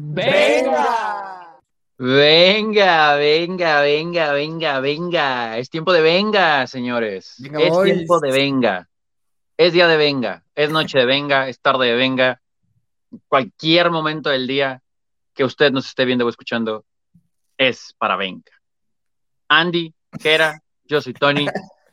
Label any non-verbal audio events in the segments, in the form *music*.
¡Venga! Venga, venga, venga, venga, venga. Es tiempo de venga, señores. Venga, es boys. tiempo de venga. Es día de venga. Es noche de venga. Es tarde de venga. Cualquier momento del día que usted nos esté viendo o escuchando es para venga. Andy, Kera, yo soy Tony.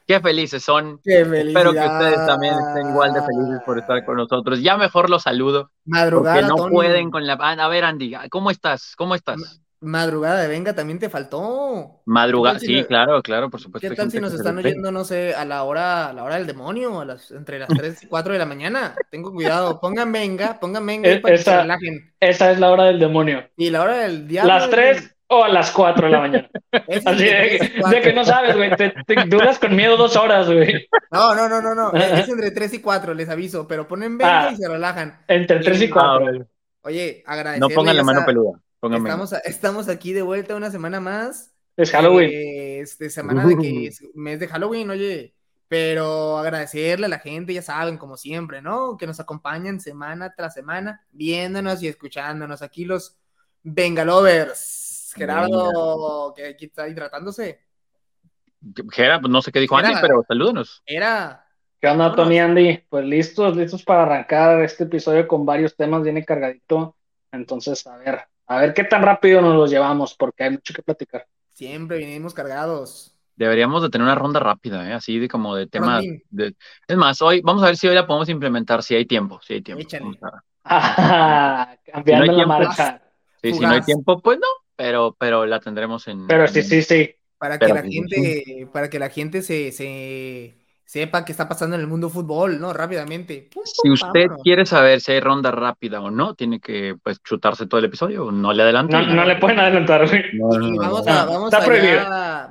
Qué felices son. ¡Qué Espero que ustedes también estén igual de felices por estar con nosotros. Ya mejor los saludo. Madrugada, Porque no Tony. pueden con la. Ah, A ver, Andy, ¿cómo estás? ¿Cómo estás? Madrugada de venga también te faltó. Madrugada, ¿Qué tal si sí, no- claro, claro, por supuesto. ¿Qué tal si nos están oyendo, no sé, a la hora, a la hora del demonio, a las, entre las 3 y 4 de la mañana? Tengo cuidado, pongan venga, pongan venga Eh, para que se esa- relajen. Esa es la hora del demonio. Y la hora del diablo. ¿Las es- 3 o a las 4 de la mañana? *laughs* es Así de, que- cuatro. de que no sabes, güey. Te, te duras con miedo dos horas, güey. No, no, no, no, no. Es, entre 3 y 4, les aviso, pero ponen venga Ah. y se relajan. Entre 3 y Ah, 4. bueno. Oye, agradecerle. No pongan la mano peluda. Pónganme. Estamos, a- estamos aquí de vuelta una semana más. Es Halloween. Eh, este, semana de que es *laughs* mes de Halloween, oye. Pero agradecerle a la gente, ya saben, como siempre, ¿no? Que nos acompañan semana tras semana, viéndonos y escuchándonos. Aquí los Bengalovers. Gerardo, que aquí está hidratándose. Jera, pues no sé qué dijo. Andy, pero salúdenos. Era. ¿Qué onda. Tony Andy? Pues listos, listos para arrancar este episodio con varios temas, viene cargadito. Entonces, a ver, a ver qué tan rápido nos los llevamos, porque hay mucho que platicar. Siempre vinimos cargados. Deberíamos de tener una ronda rápida, ¿eh? así de como de temas. De- Es más, hoy vamos a ver si hoy la podemos implementar, si hay tiempo, si hay tiempo. A- *laughs* Ah, cambiando Si no hay la tiempo, marcha. Sí, si no hay tiempo, pues no, pero, pero la tendremos en. Pero sí, sí, sí. Para que Pero la gente, para que la gente se, se sepa qué está pasando en el mundo fútbol, ¿no? Rápidamente. Pum, Si usted vámonos. quiere saber si hay ronda rápida o no, tiene que pues chutarse todo el episodio. No le adelante. No, no le pueden adelantar, güey. *laughs* No, no, vamos no. a, vamos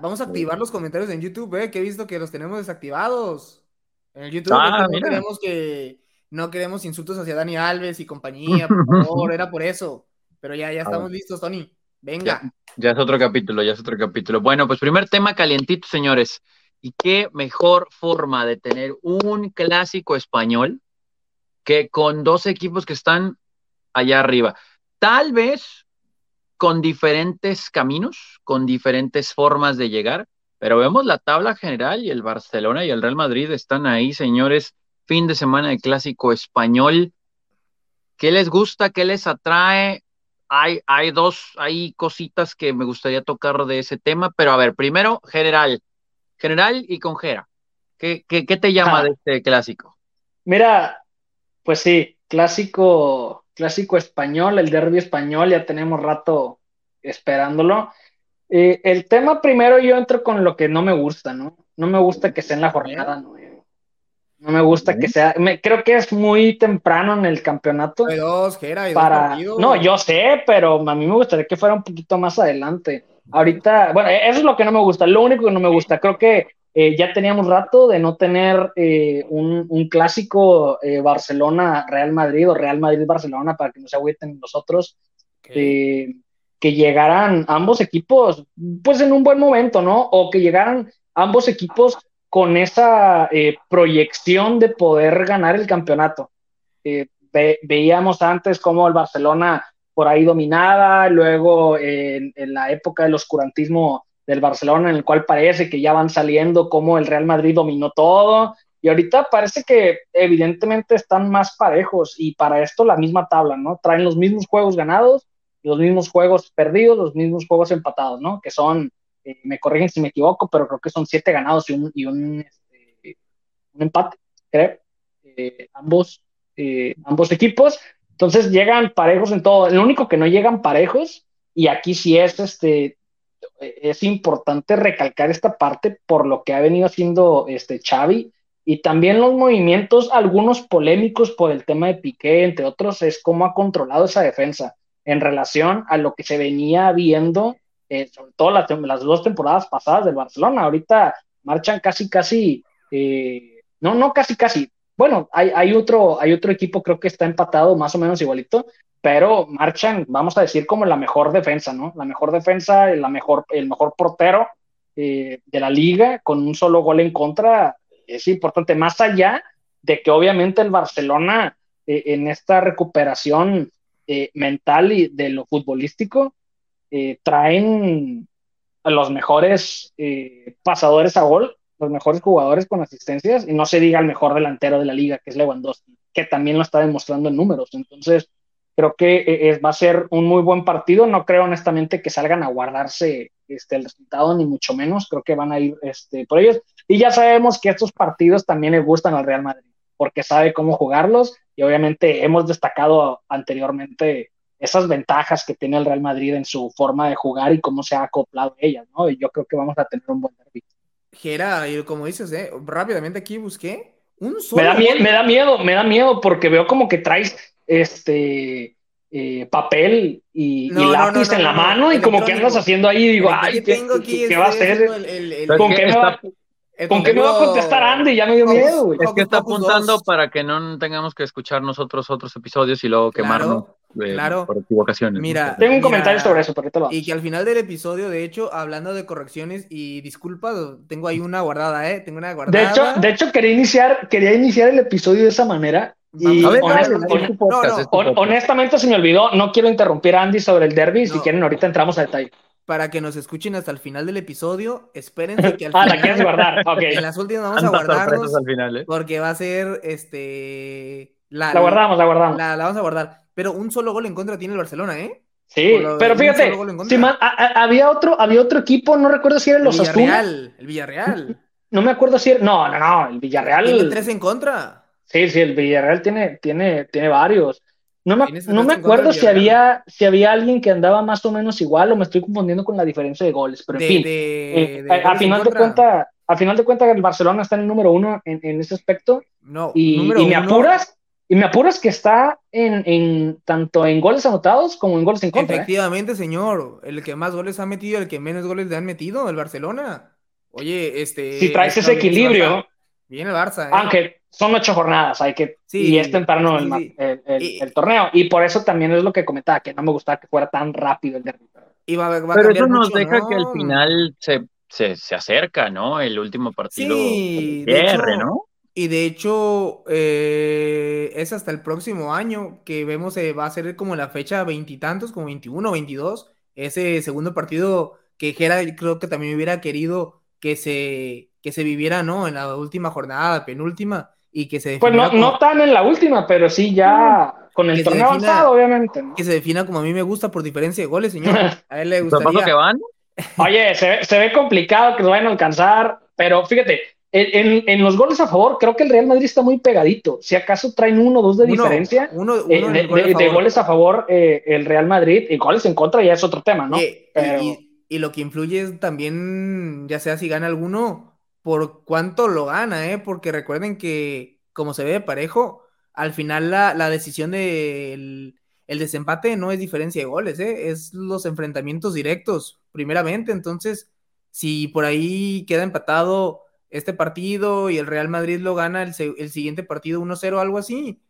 vamos a activar los comentarios en YouTube, eh, que he visto que los tenemos desactivados. En el YouTube Ah, no mira. queremos que no queremos insultos hacia Dani Alves y compañía, por *laughs* favor, era por eso. Pero ya, ya estamos listos, Tony. Venga. Ya es otro capítulo, ya es otro capítulo. Bueno, pues primer tema calientito, señores. Y qué mejor forma de tener un clásico español que con dos equipos que están allá arriba. Tal vez con diferentes caminos, con diferentes formas de llegar, pero vemos la tabla general y el Barcelona y el Real Madrid están ahí, señores. Fin de semana de clásico español. ¿Qué les gusta? ¿Qué les atrae? Hay, hay dos, hay cositas que me gustaría tocar de ese tema, pero a ver, primero, general, general y con Jera. ¿Qué, qué, qué te llama Ah. de este clásico? Mira, pues sí, clásico, clásico español, el derbi español, ya tenemos rato esperándolo. Eh, el tema primero yo entro con lo que no me gusta, ¿no? No me gusta que sea en la jornada nueve. No me gusta que sea, me, creo que es muy temprano en el campeonato Hay dos, Jera, hay dos para... partidos. No, yo sé, pero a mí me gustaría que fuera un poquito más adelante. Ahorita, bueno, eso es lo que no me gusta, lo único que no me gusta. Creo que eh, ya teníamos rato de no tener eh, un, un clásico eh, Barcelona-Real Madrid o Real Madrid-Barcelona para que no se agüiten nosotros. Ok. eh, que llegaran ambos equipos, pues en un buen momento, ¿no? O que llegaran ambos equipos con esa eh, proyección de poder ganar el campeonato. Eh, ve- veíamos antes cómo el Barcelona por ahí dominaba, luego eh, en, en la época del oscurantismo del Barcelona, en el cual parece que ya van saliendo cómo el Real Madrid dominó todo, y ahorita parece que evidentemente están más parejos, y para esto la misma tabla, ¿no? Traen los mismos juegos ganados, los mismos juegos perdidos, los mismos juegos empatados, ¿no? Que son, eh, me corrigen si me equivoco, pero creo que son siete ganados y un, este, empate. Eh, ambos, eh, ambos equipos. Entonces llegan parejos en todo. El único que no llegan parejos, y aquí sí es, este, es importante recalcar esta parte por lo que ha venido haciendo este Xavi y también los movimientos, algunos polémicos por el tema de Piqué, entre otros, es cómo ha controlado esa defensa en relación a lo que se venía viendo, eh, sobre todo las, dos temporadas pasadas del Barcelona. Ahorita marchan casi, casi, eh, no, no casi, casi. Bueno, hay, otro, hay otro equipo, creo que está empatado más o menos igualito, pero marchan, vamos a decir, como la mejor defensa, ¿no? La mejor defensa, la mejor, el mejor portero eh, de la liga, con un solo gol en contra, es importante, más allá de que obviamente el Barcelona eh, en esta recuperación mental y de lo futbolístico, eh, traen los mejores eh, pasadores a gol, los mejores jugadores con asistencias, y no se diga el mejor delantero de la liga, que es Lewandowski, que también lo está demostrando en números. Entonces, creo que va a ser un muy buen partido. No creo honestamente que salgan a guardarse este, el resultado, ni mucho menos. Creo que van a ir este, por ellos. Y ya sabemos que estos partidos también le gustan al Real Madrid, porque sabe cómo jugarlos y obviamente hemos destacado anteriormente esas ventajas que tiene el Real Madrid en su forma de jugar y cómo se ha acoplado a ellas, ¿no? Y yo creo que vamos a tener un buen derbi. Gera, y como dices, ¿eh? rápidamente aquí busqué un solo. Me da, miedo, me da miedo, me da miedo porque veo como que traes este eh, papel y, lápiz en la mano y como que andas haciendo ahí y digo, ay, ¿qué, ¿qué, va a hacer? ¿Con qué me va? ¿Con qué me va a contestar Andy? Ya me dio miedo, güey. Es que está apuntando para que no tengamos que escuchar nosotros otros episodios y luego quemarnos claro, por equivocaciones. Mira, tengo un comentario sobre eso, por lo Y que al final del episodio, de hecho, hablando de correcciones y disculpas, tengo ahí una guardada, ¿eh? Tengo una guardada. De hecho, de hecho quería iniciar, quería iniciar el episodio de esa manera. Y honestamente se me olvidó, no quiero interrumpir a Andy sobre el derby, si quieren ahorita entramos a detalle para que nos escuchen hasta el final del episodio. Espérense que al final. *laughs* ah, la quieres guardar. *laughs* Ok. En las últimas vamos a guardarnos. Al final, ¿eh? Porque va a ser este. La, la guardamos, la guardamos. La, la, vamos a guardar. Pero un solo gol en contra tiene el Barcelona, ¿eh? Sí, pero fíjate, si había, otro, había otro equipo, no recuerdo si era los El Villarreal, el Villarreal. *laughs* No me acuerdo si era. No, no, no, el Villarreal. Tiene tres en contra. Sí, sí, el Villarreal tiene, tiene, tiene varios. No me, no me acuerdo si había, si había alguien que andaba más o menos igual o me estoy confundiendo con la diferencia de goles, pero en fin, eh, a, final de cuenta, a final de cuentas el Barcelona está en el número uno en, en ese aspecto. No, y, y me apuras, y me apuras que está en, en, tanto en goles anotados como en goles en contra. ¿eh? Efectivamente, señor, el que más goles ha metido, el que menos goles le han metido, el Barcelona. Oye, este. Si traes ese equilibrio. Viene el Barça. ¿eh? Aunque son ocho jornadas, hay que. y es temprano el, torneo. Y por eso también es lo que comentaba, que no me gustaba que fuera tan rápido el derbi. Pero eso nos deja que al final se, se, acerca, ¿no? El último partido. Sí, ¿no? Y de hecho, eh, es hasta el próximo año que vemos, eh, va a ser como la fecha veintitantos, como 21 o 22. Ese segundo partido que Gera creo que también hubiera querido que se, que se viviera, ¿no? En la última jornada, penúltima, y que se Pues no, no tan en la última, pero sí ya con el torneo avanzado, obviamente. Que se defina como a mí me gusta por diferencia de goles, señor. *laughs* A él le gustaría. que van? Oye, se, se, ve complicado que lo vayan a alcanzar, pero fíjate, en, los goles a favor, creo que el Real Madrid está muy pegadito. Si acaso traen uno o dos de diferencia uno, eh, de, goles a favor eh, el Real Madrid y goles en contra ya es otro tema, ¿no? Y, lo que influye es también, ya sea si gana alguno, por cuánto lo gana, ¿eh? Porque recuerden que, como se ve de parejo, al final la, decisión del el desempate no es diferencia de goles, ¿eh? Es los enfrentamientos directos, primeramente. Entonces, si por ahí queda empatado este partido y el Real Madrid lo gana el, siguiente partido 1-0 algo así,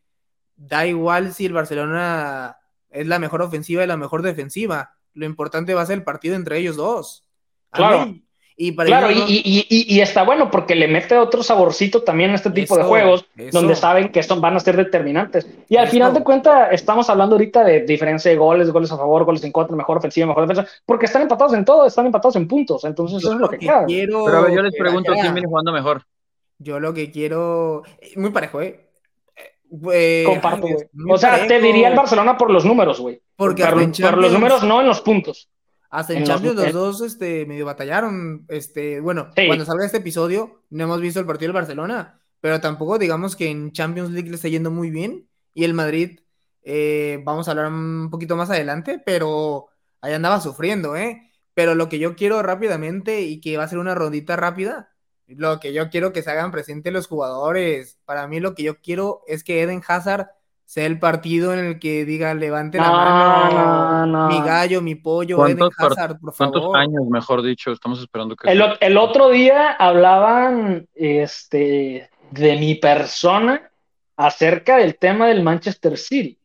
da igual si el Barcelona es la mejor ofensiva y la mejor defensiva. Lo importante va a ser el partido entre ellos dos. Claro. Y, claro, y, está bueno porque le mete otro saborcito también a este tipo de juegos donde saben que son, van a ser determinantes. Y al final de cuentas, estamos hablando ahorita de diferencia de goles, goles a favor, goles en contra, mejor ofensiva, mejor defensa, porque están empatados en todo, están empatados en puntos. Entonces, eso es lo que, quiero. Pero yo les pregunto quién viene jugando mejor. Yo lo que quiero. Muy parejo, ¿eh? eh Comparto, güey. O sea, te diría el Barcelona por los números, güey. Porque por, por los números, no en los puntos. Hasta en, Champions los, dos este, medio batallaron. Este, bueno, cuando salga este episodio, no hemos visto el partido del Barcelona, pero tampoco digamos que en Champions League le está yendo muy bien. Y el Madrid, eh, vamos a hablar un poquito más adelante, pero ahí andaba sufriendo, ¿eh? Pero lo que yo quiero rápidamente y que va a ser una rondita rápida, lo que yo quiero que se hagan presentes los jugadores, para mí lo que yo quiero es que Eden Hazard sea el partido en el que diga levante la mano, mi gallo, mi pollo, Eden Hazard, por favor. ¿Cuántos años, mejor dicho, estamos esperando que... El, el, otro día hablaban este, de mi persona acerca del tema del Manchester City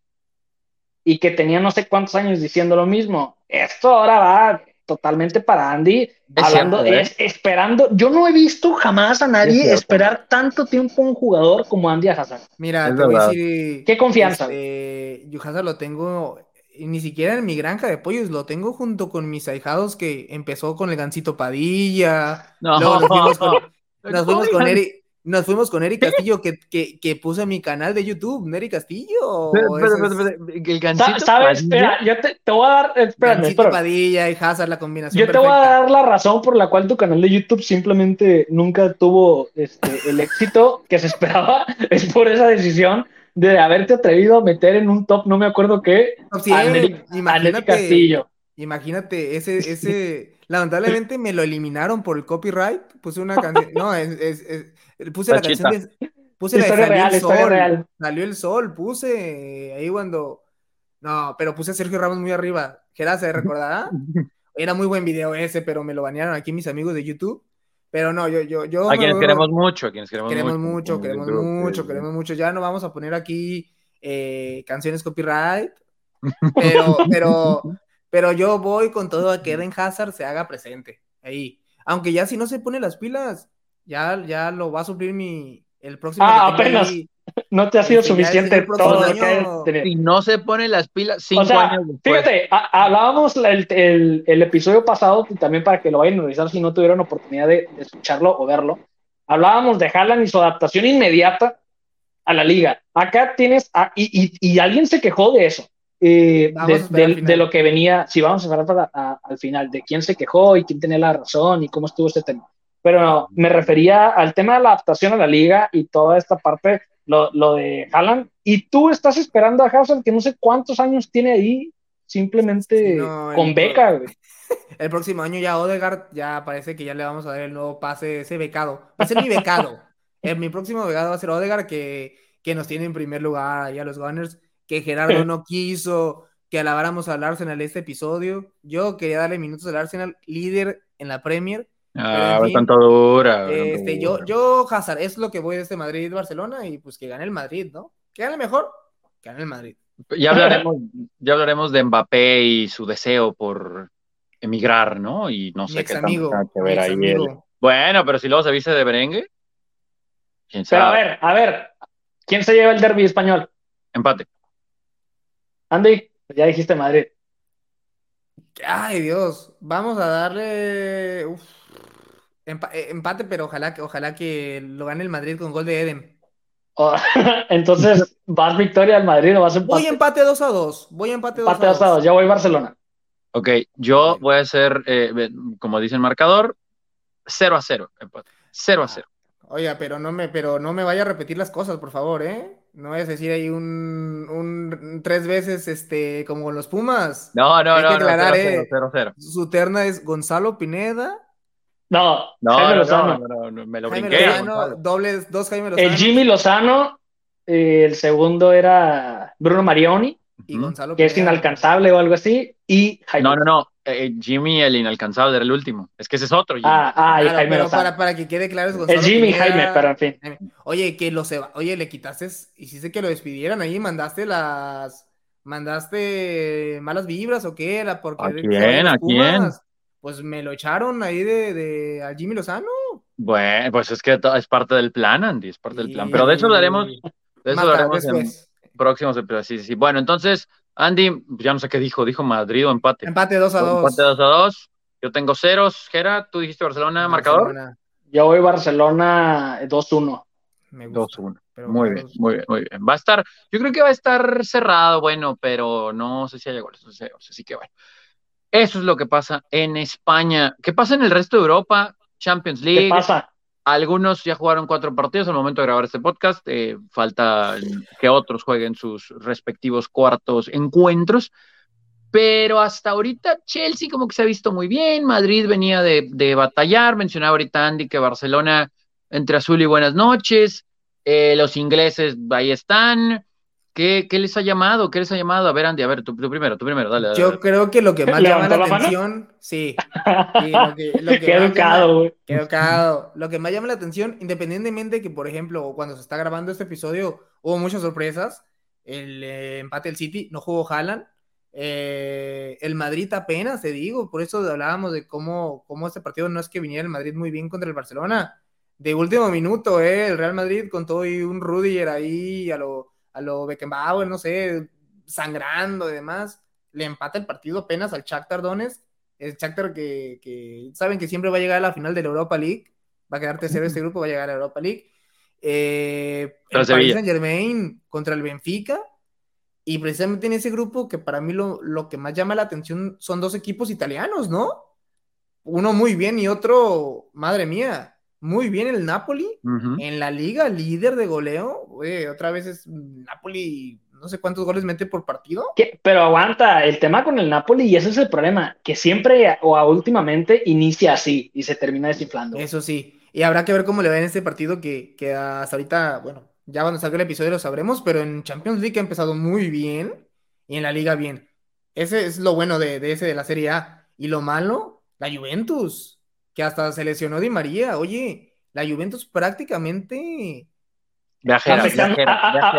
y que tenía no sé cuántos años diciendo lo mismo. Esto ahora va totalmente para Andy, hablando, ¿eh? esperando. Yo no he visto jamás a nadie esperar tanto tiempo a un jugador como Andy Hazard. Mira, te voy a decir, qué confianza. Este, yo Hazard lo tengo ni siquiera en mi granja de pollos, lo tengo junto con mis ahijados que empezó con el Gancito Padilla. No, luego nos fuimos con, no. nos fuimos con. Eric. Nos fuimos con Eric Castillo, que, que, que puse mi canal de YouTube, Neri Castillo. Es espera, espera, El gancito. ¿Sabes? Padilla. Espera, yo te, te voy a dar. Espérame, Gancito espérame. Padilla y Hazard, la combinación Yo te voy a dar la razón por la cual tu canal de YouTube simplemente nunca tuvo este, el éxito que se esperaba. *laughs* Es por esa decisión de haberte atrevido a meter en un top, no me acuerdo qué, Top a 100, Nelly, a imagínate, Castillo. imagínate, ese, ese, lamentablemente me lo eliminaron por el copyright, puse una *laughs* canción, no, es, es- es- puse la canción de, puse la de Historia Salió real, el historia sol, real. salió el sol, puse ahí cuando, no, pero puse a Sergio Ramos muy arriba, Gerard se recordará, *laughs* era muy buen video ese, pero me lo banearon aquí mis amigos de YouTube, pero no, yo, yo, yo A quienes queremos mucho, a quienes queremos, queremos mucho. queremos grupo, mucho, queremos mucho. Ya no vamos a poner aquí eh, canciones copyright, *laughs* pero, pero, pero yo voy con todo a que Eden Hazard se haga presente ahí. Aunque ya si no se pone las pilas, ya, ya lo va a suplir mi el próximo. Ah, apenas. ahí. *laughs* No te ha sido suficiente todo lo año- que hayas tenido. Si no se pone las pilas cinco O sea, años después. fíjate, a- hablábamos el, el- el episodio pasado, y también para que lo vayan a revisar si no tuvieron oportunidad de, de escucharlo o verlo. Hablábamos de Haaland y su adaptación inmediata a la liga. Acá tienes, a- y, y- y alguien se quejó de eso, eh, de, lo que venía, si vamos a esperar para- a- al final, de quién se quejó y quién tenía la razón y cómo estuvo este tema. Pero me refería al tema de la adaptación a la liga y toda esta parte, lo, lo de Haaland. Y tú estás esperando a Hazard, que no sé cuántos años tiene ahí, simplemente no, con el- beca, güey. *laughs* El próximo año ya Odegaard, ya parece que ya le vamos a dar el nuevo pase, ese becado. Va a ser mi becado. *laughs* Eh, mi próximo becado va a ser Odegaard, que, que nos tiene en primer lugar ahí a los Gunners, que Gerardo no quiso que alabáramos al Arsenal este episodio. Yo quería darle minutos al Arsenal, líder en la Premier. Ah, en fin, dura. Este, yo, yo, Hazard, es lo que voy de este Madrid-Barcelona y pues que gane el Madrid, ¿no? Que gane mejor, que gane el Madrid. Ya hablaremos, ya hablaremos de Mbappé y su deseo por emigrar, ¿no? Y no sé qué amigo. que ver ahí amigo. Bueno, pero si luego se viste de merengue, quién Pero a sabe. ver, a ver, ¿quién se lleva el derby español? Empate. Andy, ya dijiste Madrid. Ay, Dios. Vamos a darle. uf, empate, pero ojalá que, ojalá que lo gane el Madrid con gol de Eden. Oh, *laughs* entonces, ¿vas victoria al Madrid o vas Voy empate? empate 2 a 2. Voy empate 2 Empate a dos a dos. 2. Ya voy Barcelona. Ok, yo voy a hacer, eh, como dice el marcador, 0 a 0. Empate. 0 a 0. Oiga, pero no me, pero no me vaya a repetir las cosas, por favor, ¿eh? No vayas a decir ahí un, un tres veces, este, como con los Pumas. No, no, Hay que no, no, 0 aclarar, 0, eh. 0 0. Su terna es Gonzalo Pineda, No, No, Jaime no, Lozano. no, no, no, me lo Jaime brinqué. Lozano, dobles, dos Jaime Lozano El Jimmy Lozano, eh, el segundo era Bruno Marioni, y Ujú. Gonzalo que es inalcanzable o algo así, y Jaime. No, no, no. eh, Jimmy, el inalcanzable, era el último. Es que ese es otro. Jimmy. Ah, ah, y Claro, Jaime pero Lozano. para, para que quede claro es Gonzalo El Jimmy y. Jaime, pero en fin. Oye, que lo se oye, le quitaste, hiciste que lo despidieran ahí, mandaste las, mandaste malas vibras o qué era, porque ¿A quién? ¿A quién? Pues me lo echaron ahí de, de a Jimmy Lozano. Bueno, pues es que es parte del plan, Andy, es parte del plan. Pero de eso Y- hablaremos, de eso Mata, hablaremos en próximos episodios. Sí, sí, sí. Bueno, entonces, Andy, ya no sé qué dijo, dijo Madrid o empate. Empate 2 a 2. Empate 2 a 2. Yo tengo ceros. Gera, tú dijiste Barcelona, marcador. Yo voy Barcelona 2-1. Me gusta. 2-1. pero Muy bien, muy bien, muy bien. Va a estar, yo creo que va a estar cerrado, bueno, pero no sé si haya goles, no sé, así que bueno. Eso es lo que pasa en España. ¿Qué pasa en el resto de Europa? Champions ¿Qué League. pasa? Algunos ya jugaron cuatro partidos al momento de grabar este podcast. eh, falta que otros jueguen sus respectivos cuartos encuentros. Pero hasta ahorita Chelsea como que se ha visto muy bien. Madrid venía de, de batallar. Mencionaba ahorita Andy que Barcelona entre azul y buenas noches. Eh, los ingleses ahí están. ¿Qué, ¿Qué les ha llamado? ¿Qué les ha llamado? A ver, Andy, a ver, tú, tú primero, tú primero, dale. dale, Yo dale. creo que lo que más llama ¿Levantó la mano? atención, sí, sí, *laughs* lo que, lo que Qué educado, güey. Qué educado. Lo que más llama la atención, independientemente de que, por ejemplo, cuando se está grabando este episodio, hubo muchas sorpresas. El eh, empate del City, no jugó Haaland. Eh, el Madrid apenas, te digo, por eso hablábamos de cómo, cómo este partido no es que viniera el Madrid muy bien contra el Barcelona. De último minuto, eh, el Real Madrid con todo y un Rudiger ahí a lo, a lo Beckenbauer, no sé, sangrando y demás. le empata el partido apenas al Shakhtar Donetsk, el Shakhtar que, que saben que siempre va a llegar a la final de la Europa League, va a quedar tercero este *laughs* grupo, va a llegar a la Europa League. Eh, el Paris Saint Germain contra el Benfica. Y precisamente en ese grupo, que para mí lo, lo, que más llama la atención son dos equipos italianos, ¿no? Uno muy bien y otro, madre mía, muy bien el Napoli. En la liga, líder de goleo. otra vez es Napoli, no sé cuántos goles mete por partido. Pero aguanta, el tema con el Napoli, y ese es el problema, que siempre o últimamente inicia así y se termina desinflando. Eso sí. Y habrá que ver cómo le va en este partido que, que hasta ahorita, bueno, ya cuando salga el episodio lo sabremos, pero en Champions League ha empezado muy bien y en la liga bien. Ese es lo bueno de, ese de la Serie A. Y lo malo, la Juventus, que hasta se lesionó Di María. Oye, la Juventus prácticamente...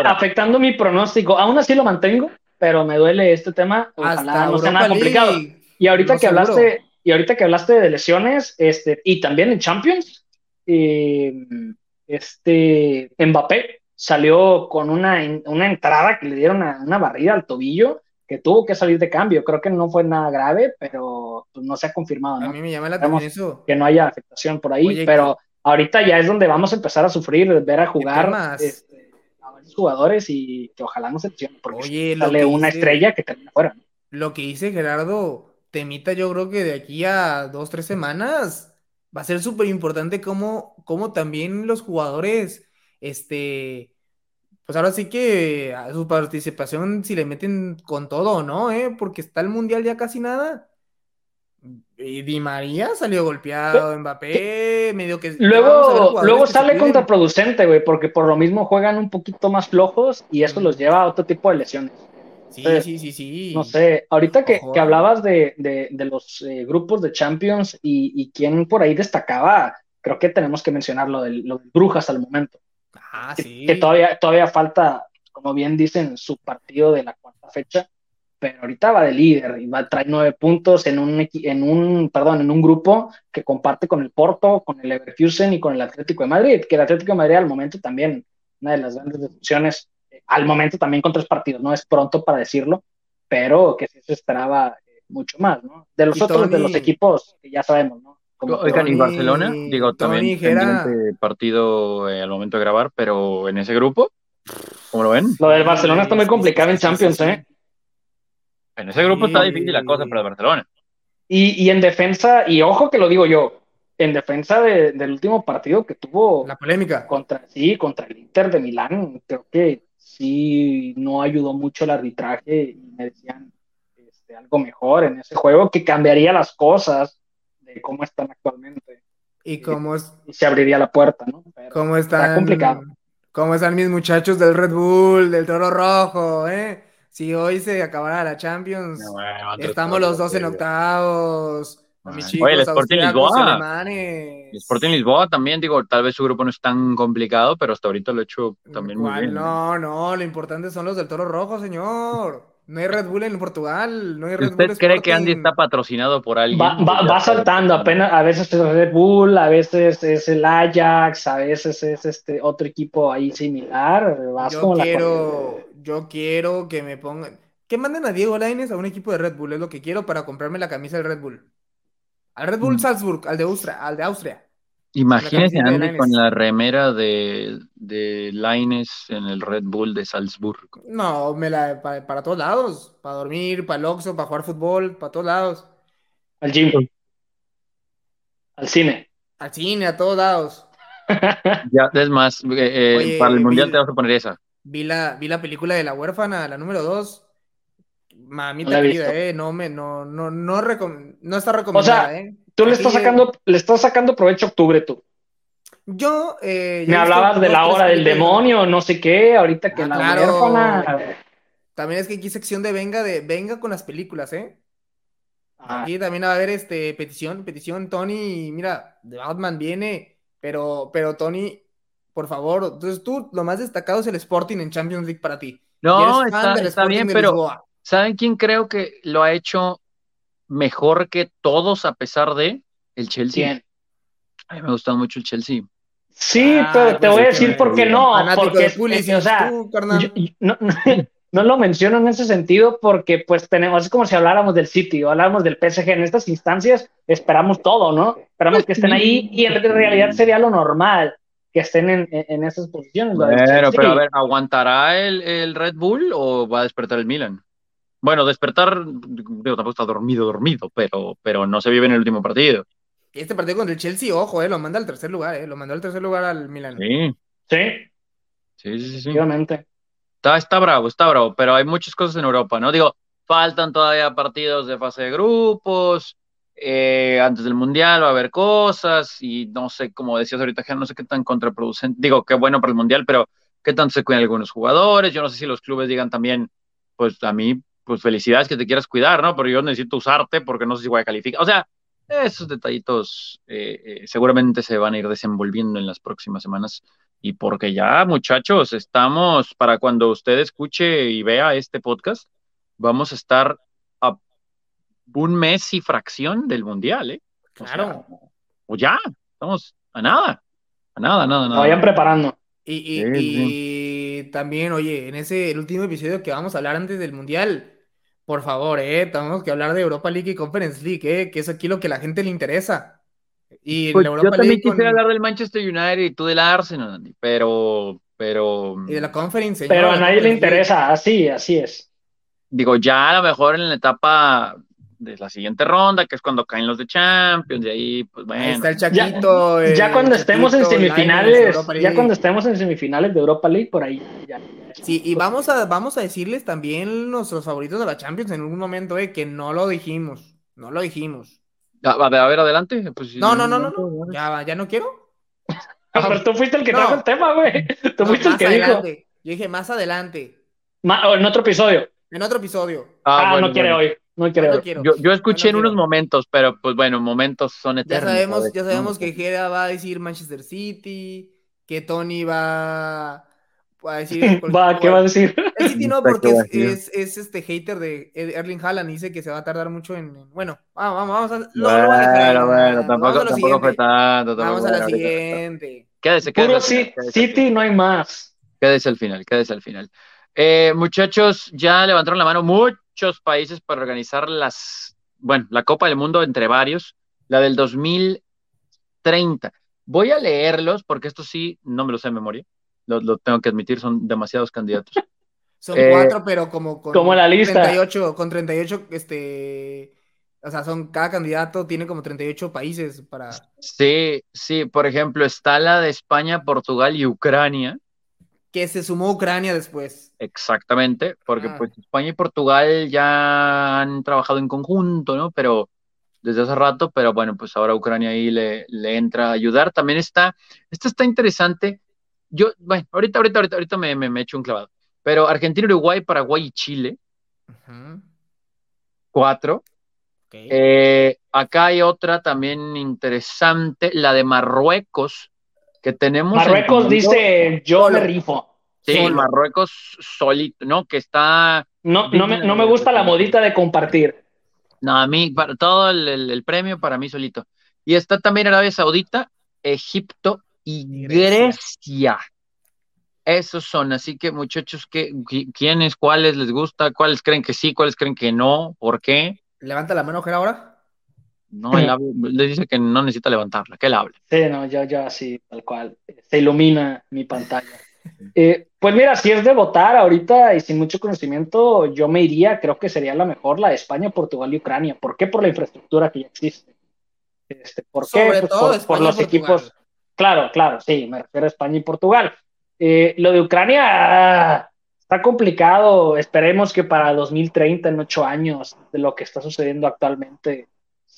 afectando, mi pronóstico. Aún así lo mantengo, pero me duele este tema. Ojalá no sea nada complicado. Y ahorita que hablaste, y ahorita que hablaste de lesiones, este, y también en Champions, eh, este Mbappé salió con una, una entrada que le dieron una, barrida al tobillo que tuvo que salir de cambio. Creo que no fue nada grave, pero pues, no se ha confirmado. ¿no? A mí me llama la atención eso. Que no haya afectación por ahí, pero ahorita ya es donde vamos a empezar a sufrir, ver a jugar este, a varios jugadores y que ojalá no se lesionen, porque Oye, sale una estrella que termina fuera. Lo que dice Gerardo, temita yo creo que de aquí a dos, tres semanas va a ser súper importante cómo, cómo, también los jugadores, este, pues ahora sí que a su participación, si le meten con todo no, ¿eh? Porque está el Mundial ya casi nada. Y Di María salió golpeado, Mbappé, medio que... Luego, luego sale contraproducente, güey, porque por lo mismo juegan un poquito más flojos y eso los lleva a otro tipo de lesiones. Sí, sí, sí, sí. No sé, ahorita que, hablabas de, los eh, grupos de Champions y, y quién por ahí destacaba, creo que tenemos que mencionar lo de, los Brujas al momento. Ah, sí. Que, todavía, todavía falta, como bien dicen, su partido de la cuarta fecha, pero ahorita va de líder y va a traer nueve puntos en un, en un, perdón, en un grupo que comparte con el Porto, con el Leverkusen y con el Atlético de Madrid, que el Atlético de Madrid al momento también, una de las grandes decepciones al momento también con tres partidos, no es pronto para decirlo, pero que sí se esperaba eh, mucho más, ¿no? De los otros, de los equipos que ya sabemos, ¿no? Oigan, ¿y Barcelona? Digo, también pendiente partido eh, al momento de grabar, pero en ese grupo, ¿cómo lo ven? Lo del Barcelona está muy complicado en Champions, ¿eh? En ese grupo está difícil la cosa para el Barcelona. Y, y en defensa, y ojo que lo digo yo, en defensa del último partido que tuvo. La polémica. Contra, sí, contra el Inter de Milán, creo que sí no ayudó mucho el arbitraje y me decían este, algo mejor en ese juego que cambiaría las cosas de cómo están actualmente. Y cómo es... Y se abriría la puerta, ¿no? ¿Cómo están? Está complicado. ¿Cómo están mis muchachos del Red Bull, del Toro Rojo, eh? Si hoy se acabara la Champions, estamos los dos en octavos. Oye, el Sporting Lisboa. El Sporting Lisboa también, digo, tal vez su grupo no es tan complicado, pero hasta ahorita lo he hecho también muy bien. No, no, lo importante son los del Toro Rojo, señor. No hay Red Bull en Portugal, no hay Red ¿Usted cree que Andy está patrocinado por alguien? Va, saltando, apenas, a veces es Red Bull, a veces es el Ajax, a veces es este otro equipo ahí similar. yo quiero, yo quiero que me pongan, que manden a Diego Laines a un equipo de Red Bull, es lo que quiero para comprarme la camisa del Red Bull. Al Red Bull mm. Salzburg, al de Austria, al de Austria. Imagínese Andy con la remera de, de Lines en el Red Bull de Salzburg. No, me la para, todos lados, para dormir, para el Oxxo, para jugar fútbol, para todos lados. Al gym. Al cine. Al cine, a todos lados. *laughs* ya, es más, eh, eh, para el mundial te vas a poner esa. Vi la, vi la película de la huérfana, la número 2. Mamita no querida, eh, no me, no, no, no, no está recomendada, o sea, eh. Tú le estás sacando, le estás sacando provecho a octubre tú. Yo, eh, me hablabas de la hora del demonio, no sé qué, ahorita que ah, la claro. También es que aquí sección de venga de venga con las películas, ¿eh? Ah. Aquí también va a haber este petición, petición, Tony, mira, de Batman viene, pero, pero Tony, por favor, entonces tú lo más destacado es el Sporting en Champions League para ti. No, está, está bien, pero ¿Saben quién creo que lo ha hecho mejor que todos a pesar de el Chelsea? A mí me gusta mucho el Chelsea. Sí, ah, pero te pues voy a decir por qué no. Porque, o sea, *laughs* no lo menciono en ese sentido porque pues tenemos, es como si habláramos del City o habláramos del PSG. En estas instancias esperamos todo, ¿no? Esperamos que estén ahí y en realidad sería lo normal que estén en, en esas posiciones. Pero, pero a ver, ¿aguantará el, el, Red Bull o va a despertar el Milan? Bueno, despertar, digo, tampoco está dormido, dormido, pero, pero no se vive en el último partido. Este partido contra el Chelsea, ojo, eh, lo manda al tercer lugar, eh, lo mandó al tercer lugar al Milan. Sí. Sí. Sí, sí, sí. Obviamente. Está, está bravo, está bravo, pero hay muchas cosas en Europa, ¿no? Digo, faltan todavía partidos de fase de grupos, eh, antes del Mundial va a haber cosas y no sé, como decías ahorita, no sé qué tan contraproducente, digo, qué bueno para el Mundial, pero qué tanto se cuidan algunos jugadores, yo no sé si los clubes digan también, pues a mí, pues felicidades que te quieras cuidar, ¿no? Pero yo necesito usarte porque no sé si voy a calificar, o sea, esos detallitos eh, eh, seguramente se van a ir desenvolviendo en las próximas semanas y porque ya, muchachos, estamos para cuando usted escuche y vea este podcast, vamos a estar a un mes y fracción del mundial, ¿eh? Claro. O, ya, estamos a nada, a nada, nada, nada. vayan preparando. Y, y, y, también, oye, en ese el último episodio que vamos a hablar antes del mundial, por favor, eh, tenemos que hablar de Europa League y Conference League, eh, que es aquí lo que a la gente le interesa. Y pues yo también quisiera hablar del Manchester United y tú del Arsenal, Andy, pero, pero. Y de la Conference. Pero a nadie le interesa, así, así es. Digo, ya a lo mejor en la etapa de la siguiente ronda, que es cuando caen los de Champions, y ahí, pues bueno. Ahí está el Chaquito. Ya, cuando estemos en semifinales, ya cuando estemos en semifinales de Europa League, por ahí ya. Sí, y vamos a, vamos a decirles también nuestros favoritos de la Champions en un momento, eh, que no lo dijimos, no lo dijimos. A, a ver, adelante. Pues, no, no, no, no, no, Ya, ya no quiero. *laughs* Pero tú fuiste el que trajo el tema, güey. Tú fuiste el que adelante. dijo. Yo dije más adelante. Ma en otro episodio. En otro episodio. Ah, ah bueno, no quiere hoy. No no quiero. Yo, yo escuché en unos momentos, pero pues bueno, momentos son eternos. Ya sabemos, ya sabemos que Jera va a decir Manchester City, que Tony va a decir. *laughs* va, ¿qué va a decir? El City no, *laughs* porque es, es, es, este hater de Erling Haaland, dice que se va a tardar mucho en. Bueno, vamos, vamos a. No, bueno, no bueno, bueno, tampoco, tampoco fue tanto. Vamos a la siguiente. Quédese, quédese. Puro City, no hay más. Quédese al final, quédese al final. Eh, muchachos, ya levantaron la mano muchos países para organizar las, bueno, la Copa del Mundo entre varios, la del 2030. Voy a leerlos porque esto sí no me lo sé de memoria, lo, lo tengo que admitir, son demasiados candidatos. *laughs* Son eh, cuatro, pero como con como la lista. 38, con 38, este, o sea, son, cada candidato tiene como 38 países para... Sí, sí, por ejemplo, está la de España, Portugal y Ucrania. Que se sumó Ucrania después. Exactamente, porque ah. pues España y Portugal ya han trabajado en conjunto, ¿no? Pero desde hace rato, pero bueno, pues ahora Ucrania ahí le, le entra a ayudar. También está, esto está interesante. Yo, bueno, ahorita, ahorita, ahorita, ahorita me, me, me echo un clavado. Pero Argentina, Uruguay, Paraguay y Chile. Cuatro. Okay. Eh, acá hay otra también interesante, la de Marruecos, que tenemos. Marruecos dice yo le rifo. Sí, Solo. Marruecos solito, ¿no? Que está. No, no, me, no me gusta la modita de compartir. No, a mí, para, todo el, el, el, premio para mí solito. Y está también Arabia Saudita, Egipto y Grecia. Grecia. Esos son, así que muchachos, ¿qué, ¿quiénes, cuáles les gusta? ¿Cuáles creen que sí? ¿Cuáles creen que no? ¿Por qué? ¿Levanta la mano, ahora? No, él habla, le dice que no necesita levantarla, que él hable. Sí, no, yo, yo así, tal cual. Se ilumina mi pantalla. Eh, pues mira, si es de votar ahorita y sin mucho conocimiento, yo me iría, creo que sería la mejor, la de España, Portugal y Ucrania. ¿Por qué? Por la infraestructura que ya existe. Este, ¿Por qué? Sobre pues todo por, España por los y Portugal. equipos. Claro, claro, sí, me refiero a España y Portugal. Eh, lo de Ucrania ah, está complicado. Esperemos que para 2030, en ocho años, de lo que está sucediendo actualmente,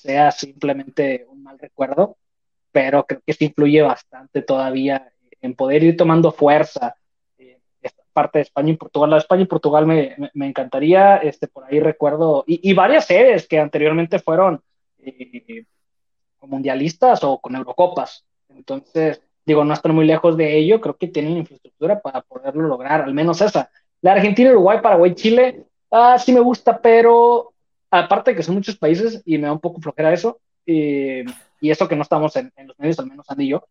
sea simplemente un mal recuerdo, pero creo que sí influye bastante todavía en poder ir tomando fuerza eh, esta parte de España y Portugal. La España y Portugal me, me, encantaría, este, por ahí recuerdo, y, y, varias sedes que anteriormente fueron eh, mundialistas o con Eurocopas. Entonces, digo, no están muy lejos de ello, creo que tienen infraestructura para poderlo lograr, al menos esa. La Argentina, Uruguay, Paraguay, Chile, ah, sí me gusta, pero aparte de que son muchos países y me da un poco flojera eso, eh, y eso que no estamos en, los medios, al menos Andy yo,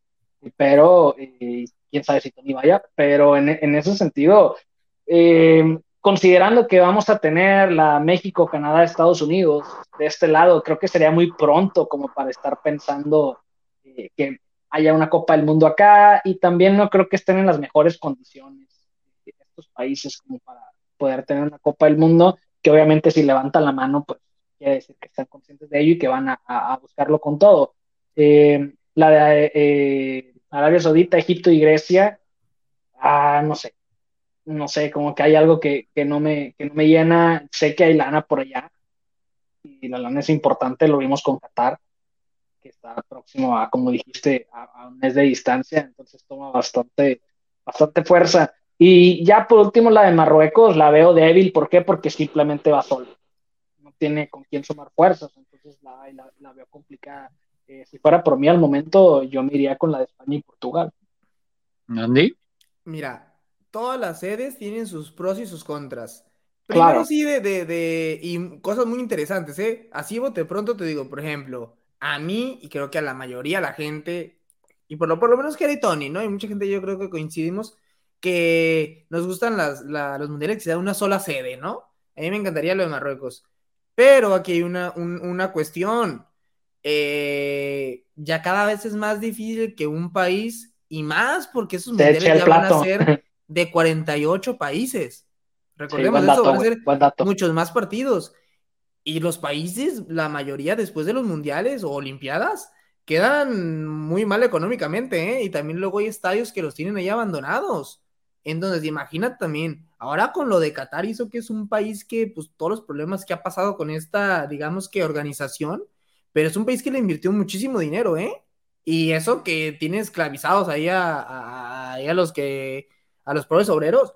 pero eh, quién sabe si Tony vaya, pero en, en ese sentido, eh, considerando que vamos a tener la México, Canadá, Estados Unidos de este lado, creo que sería muy pronto como para estar pensando que haya una Copa del Mundo acá y también no creo que estén en las mejores condiciones estos países como para poder tener una Copa del Mundo, que obviamente si levantan la mano, pues quiere decir que están conscientes de ello y que van a, buscarlo con todo. Eh, la de eh, Arabia Saudita, Egipto y Grecia, ah, no sé, no sé, como que hay algo que, no me, no me llena, sé que hay lana por allá y la lana es importante, lo vimos con Qatar, que está próximo a, como dijiste, a, un mes de distancia, entonces toma bastante, bastante fuerza. Y ya por último la de Marruecos la veo débil, ¿por qué? Porque simplemente va solo, no tiene con quién sumar fuerzas, entonces la, veo complicada. Eh, si fuera por mí al momento, yo me iría con la de España y Portugal. Andy. Mira, todas las sedes tienen sus pros y sus contras. Primero sí de, de, y cosas muy interesantes, ¿eh? Así de pronto te digo, por ejemplo, a mí y creo que a la mayoría de la gente, y por lo, por lo menos que y Tony, ¿no? Hay mucha gente yo creo que coincidimos que nos gustan las, los mundiales que sea una sola sede, ¿no? A mí me encantaría lo de Marruecos. Pero aquí hay una, una cuestión. Eh, ya cada vez es más difícil que un país, y más porque esos mundiales ya van a ser *laughs* de 48 países. Recordemos eso, van a ser muchos más partidos. Y los países, la mayoría después de los mundiales o olimpiadas, quedan muy mal económicamente, ¿eh? Y también luego hay estadios que los tienen ahí abandonados. Entonces, imagina también, ahora con lo de Qatar hizo que es un país que, pues, todos los problemas que ha pasado con esta, digamos que organización, pero es un país que le invirtió muchísimo dinero, ¿eh? Y eso que tiene esclavizados ahí a, a los que a los pobres obreros,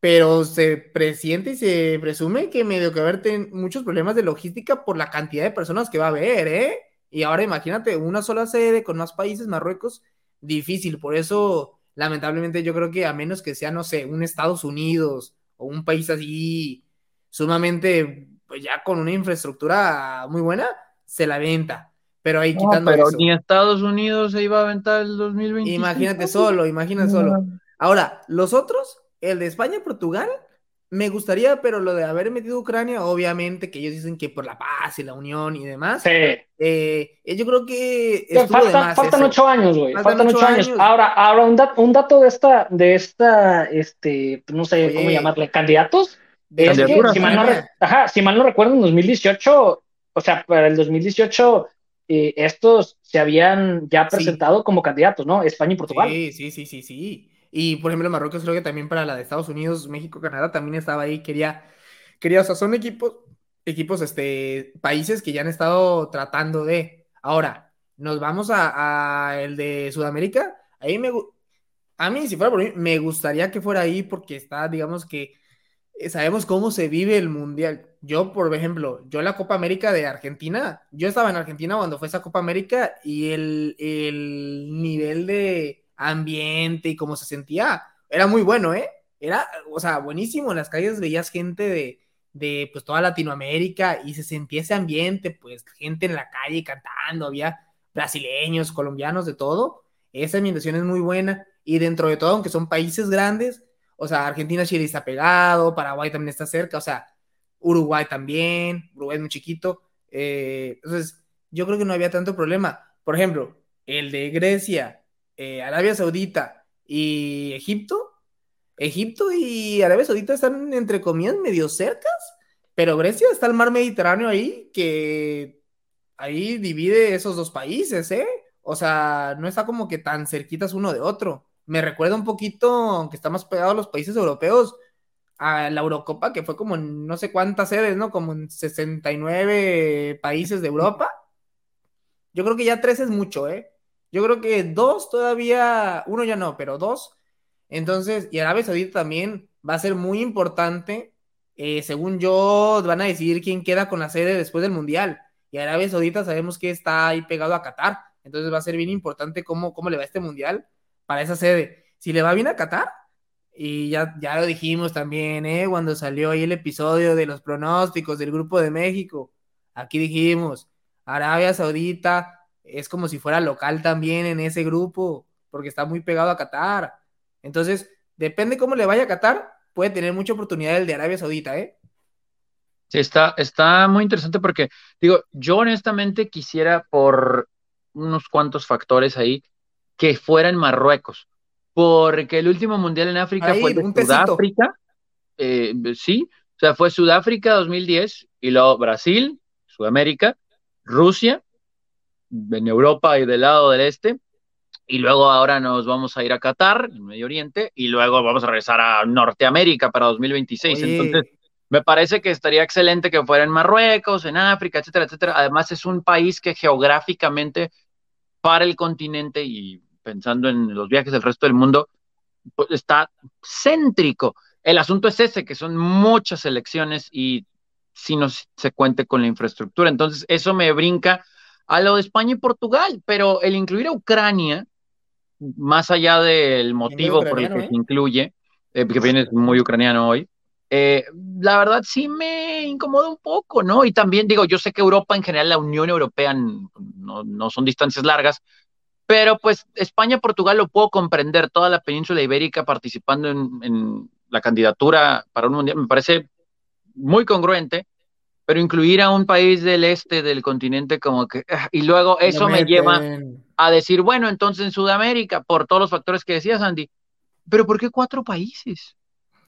pero se presiente y se presume que medio que haber muchos problemas de logística por la cantidad de personas que va a haber, ¿eh? Y ahora imagínate, una sola sede con más países, Marruecos, difícil. Por eso, lamentablemente, yo creo que a menos que sea, no sé, un Estados Unidos o un país así sumamente, pues ya con una infraestructura muy buena, se la venta. Pero ahí quitando. pero ni Estados Unidos se iba a aventar el 2020. Imagínate solo, imagínate solo. Ahora, los otros, el de España y Portugal, me gustaría, pero lo de haber metido Ucrania, obviamente, que ellos dicen que por la paz y la unión y demás. Sí. Eh, yo creo que. faltan ocho años, güey. Faltan, ocho, años. Ahora, ahora un, dato de esta, de esta, este, no sé cómo llamarle, candidatos. Es que, si, mal no, ajá, si mal no recuerdo, en 2018, o sea, para el 2018, eh, estos se habían ya presentado como candidatos, ¿no? España y Portugal. Sí, sí, sí, sí, sí. Y por ejemplo, Marruecos creo que también para la de Estados Unidos, México, Canadá también estaba ahí. Quería, quería, o sea, son equipos, equipos, este, países que ya han estado tratando de. Ahora, nos vamos a, el de Sudamérica. Ahí me, a mí, si fuera por mí, me gustaría que fuera ahí porque está, digamos que eh, sabemos cómo se vive el mundial. Yo, por ejemplo, yo la Copa América de Argentina, yo estaba en Argentina cuando fue esa Copa América y el, el nivel de ambiente y cómo se sentía, era muy bueno, ¿eh? Era, o sea, buenísimo. En las calles veías gente de, de pues toda Latinoamérica y se sentía ese ambiente, pues gente en la calle cantando, había brasileños, colombianos, de todo. Esa ambientación es muy buena y dentro de todo, aunque son países grandes, o sea, Argentina, Chile está pegado, Paraguay también está cerca, o sea, Uruguay también, Uruguay es muy chiquito. Eh, entonces, yo creo que no había tanto problema. Por ejemplo, el de Grecia, eh, Arabia Saudita y Egipto, Egipto y Arabia Saudita están entre comillas medio cercas, pero Grecia está el mar Mediterráneo ahí que ahí divide esos dos países, ¿eh? O sea, no está como que tan cerquitas uno de otro. Me recuerda un poquito, aunque está más pegado a los países europeos, a la Eurocopa, que fue como en no sé cuántas sedes, ¿no? Como en 69 países de Europa. Yo creo que ya tres es mucho, ¿eh? Yo creo que dos todavía, uno ya no, pero dos. Entonces, y Arabia Saudita también va a ser muy importante. Eh, según yo, van a decidir quién queda con la sede después del Mundial. Y Arabia Saudita sabemos que está ahí pegado a Qatar. Entonces va a ser bien importante cómo, cómo le va este Mundial para esa sede. Si le va bien a Qatar, y ya, ya lo dijimos también, ¿eh? cuando salió ahí el episodio de los pronósticos del Grupo de México. Aquí dijimos, Arabia Saudita es como si fuera local también en ese grupo, porque está muy pegado a Qatar. Entonces, depende cómo le vaya a Qatar, puede tener mucha oportunidad el de Arabia Saudita, ¿eh? Sí, está, está muy interesante porque, digo, yo honestamente quisiera por unos cuantos factores ahí que fuera en Marruecos, porque el último mundial en África fue de Sudáfrica, eh, sí, o sea, fue Sudáfrica 2010 y luego Brasil, Sudamérica, Rusia, en Europa y del lado del este, y luego ahora nos vamos a ir a Qatar, en Medio Oriente, y luego vamos a regresar a Norteamérica para 2026. Entonces, me parece que estaría excelente que fuera en Marruecos, en África, etcétera, etcétera. Además, es un país que geográficamente para el continente y pensando en los viajes del resto del mundo, pues, está céntrico. El asunto es ese, que son muchas elecciones y si no se cuente con la infraestructura. Entonces, eso me brinca a lo de España y Portugal, pero el incluir a Ucrania más allá del motivo por el que se ¿eh? incluye, eh, que viene muy ucraniano hoy, eh, la verdad sí me incomoda un poco, ¿no? Y también digo, yo sé que Europa en general, la Unión Europea no, no son distancias largas, pero pues España, Portugal lo puedo comprender, toda la península ibérica participando en, en la candidatura para un mundial, me parece muy congruente, pero incluir a un país del este del continente como que, ah, y luego eso me lleva a decir, bueno, entonces en Sudamérica, por todos los factores que decías, Andy, pero ¿por qué cuatro países?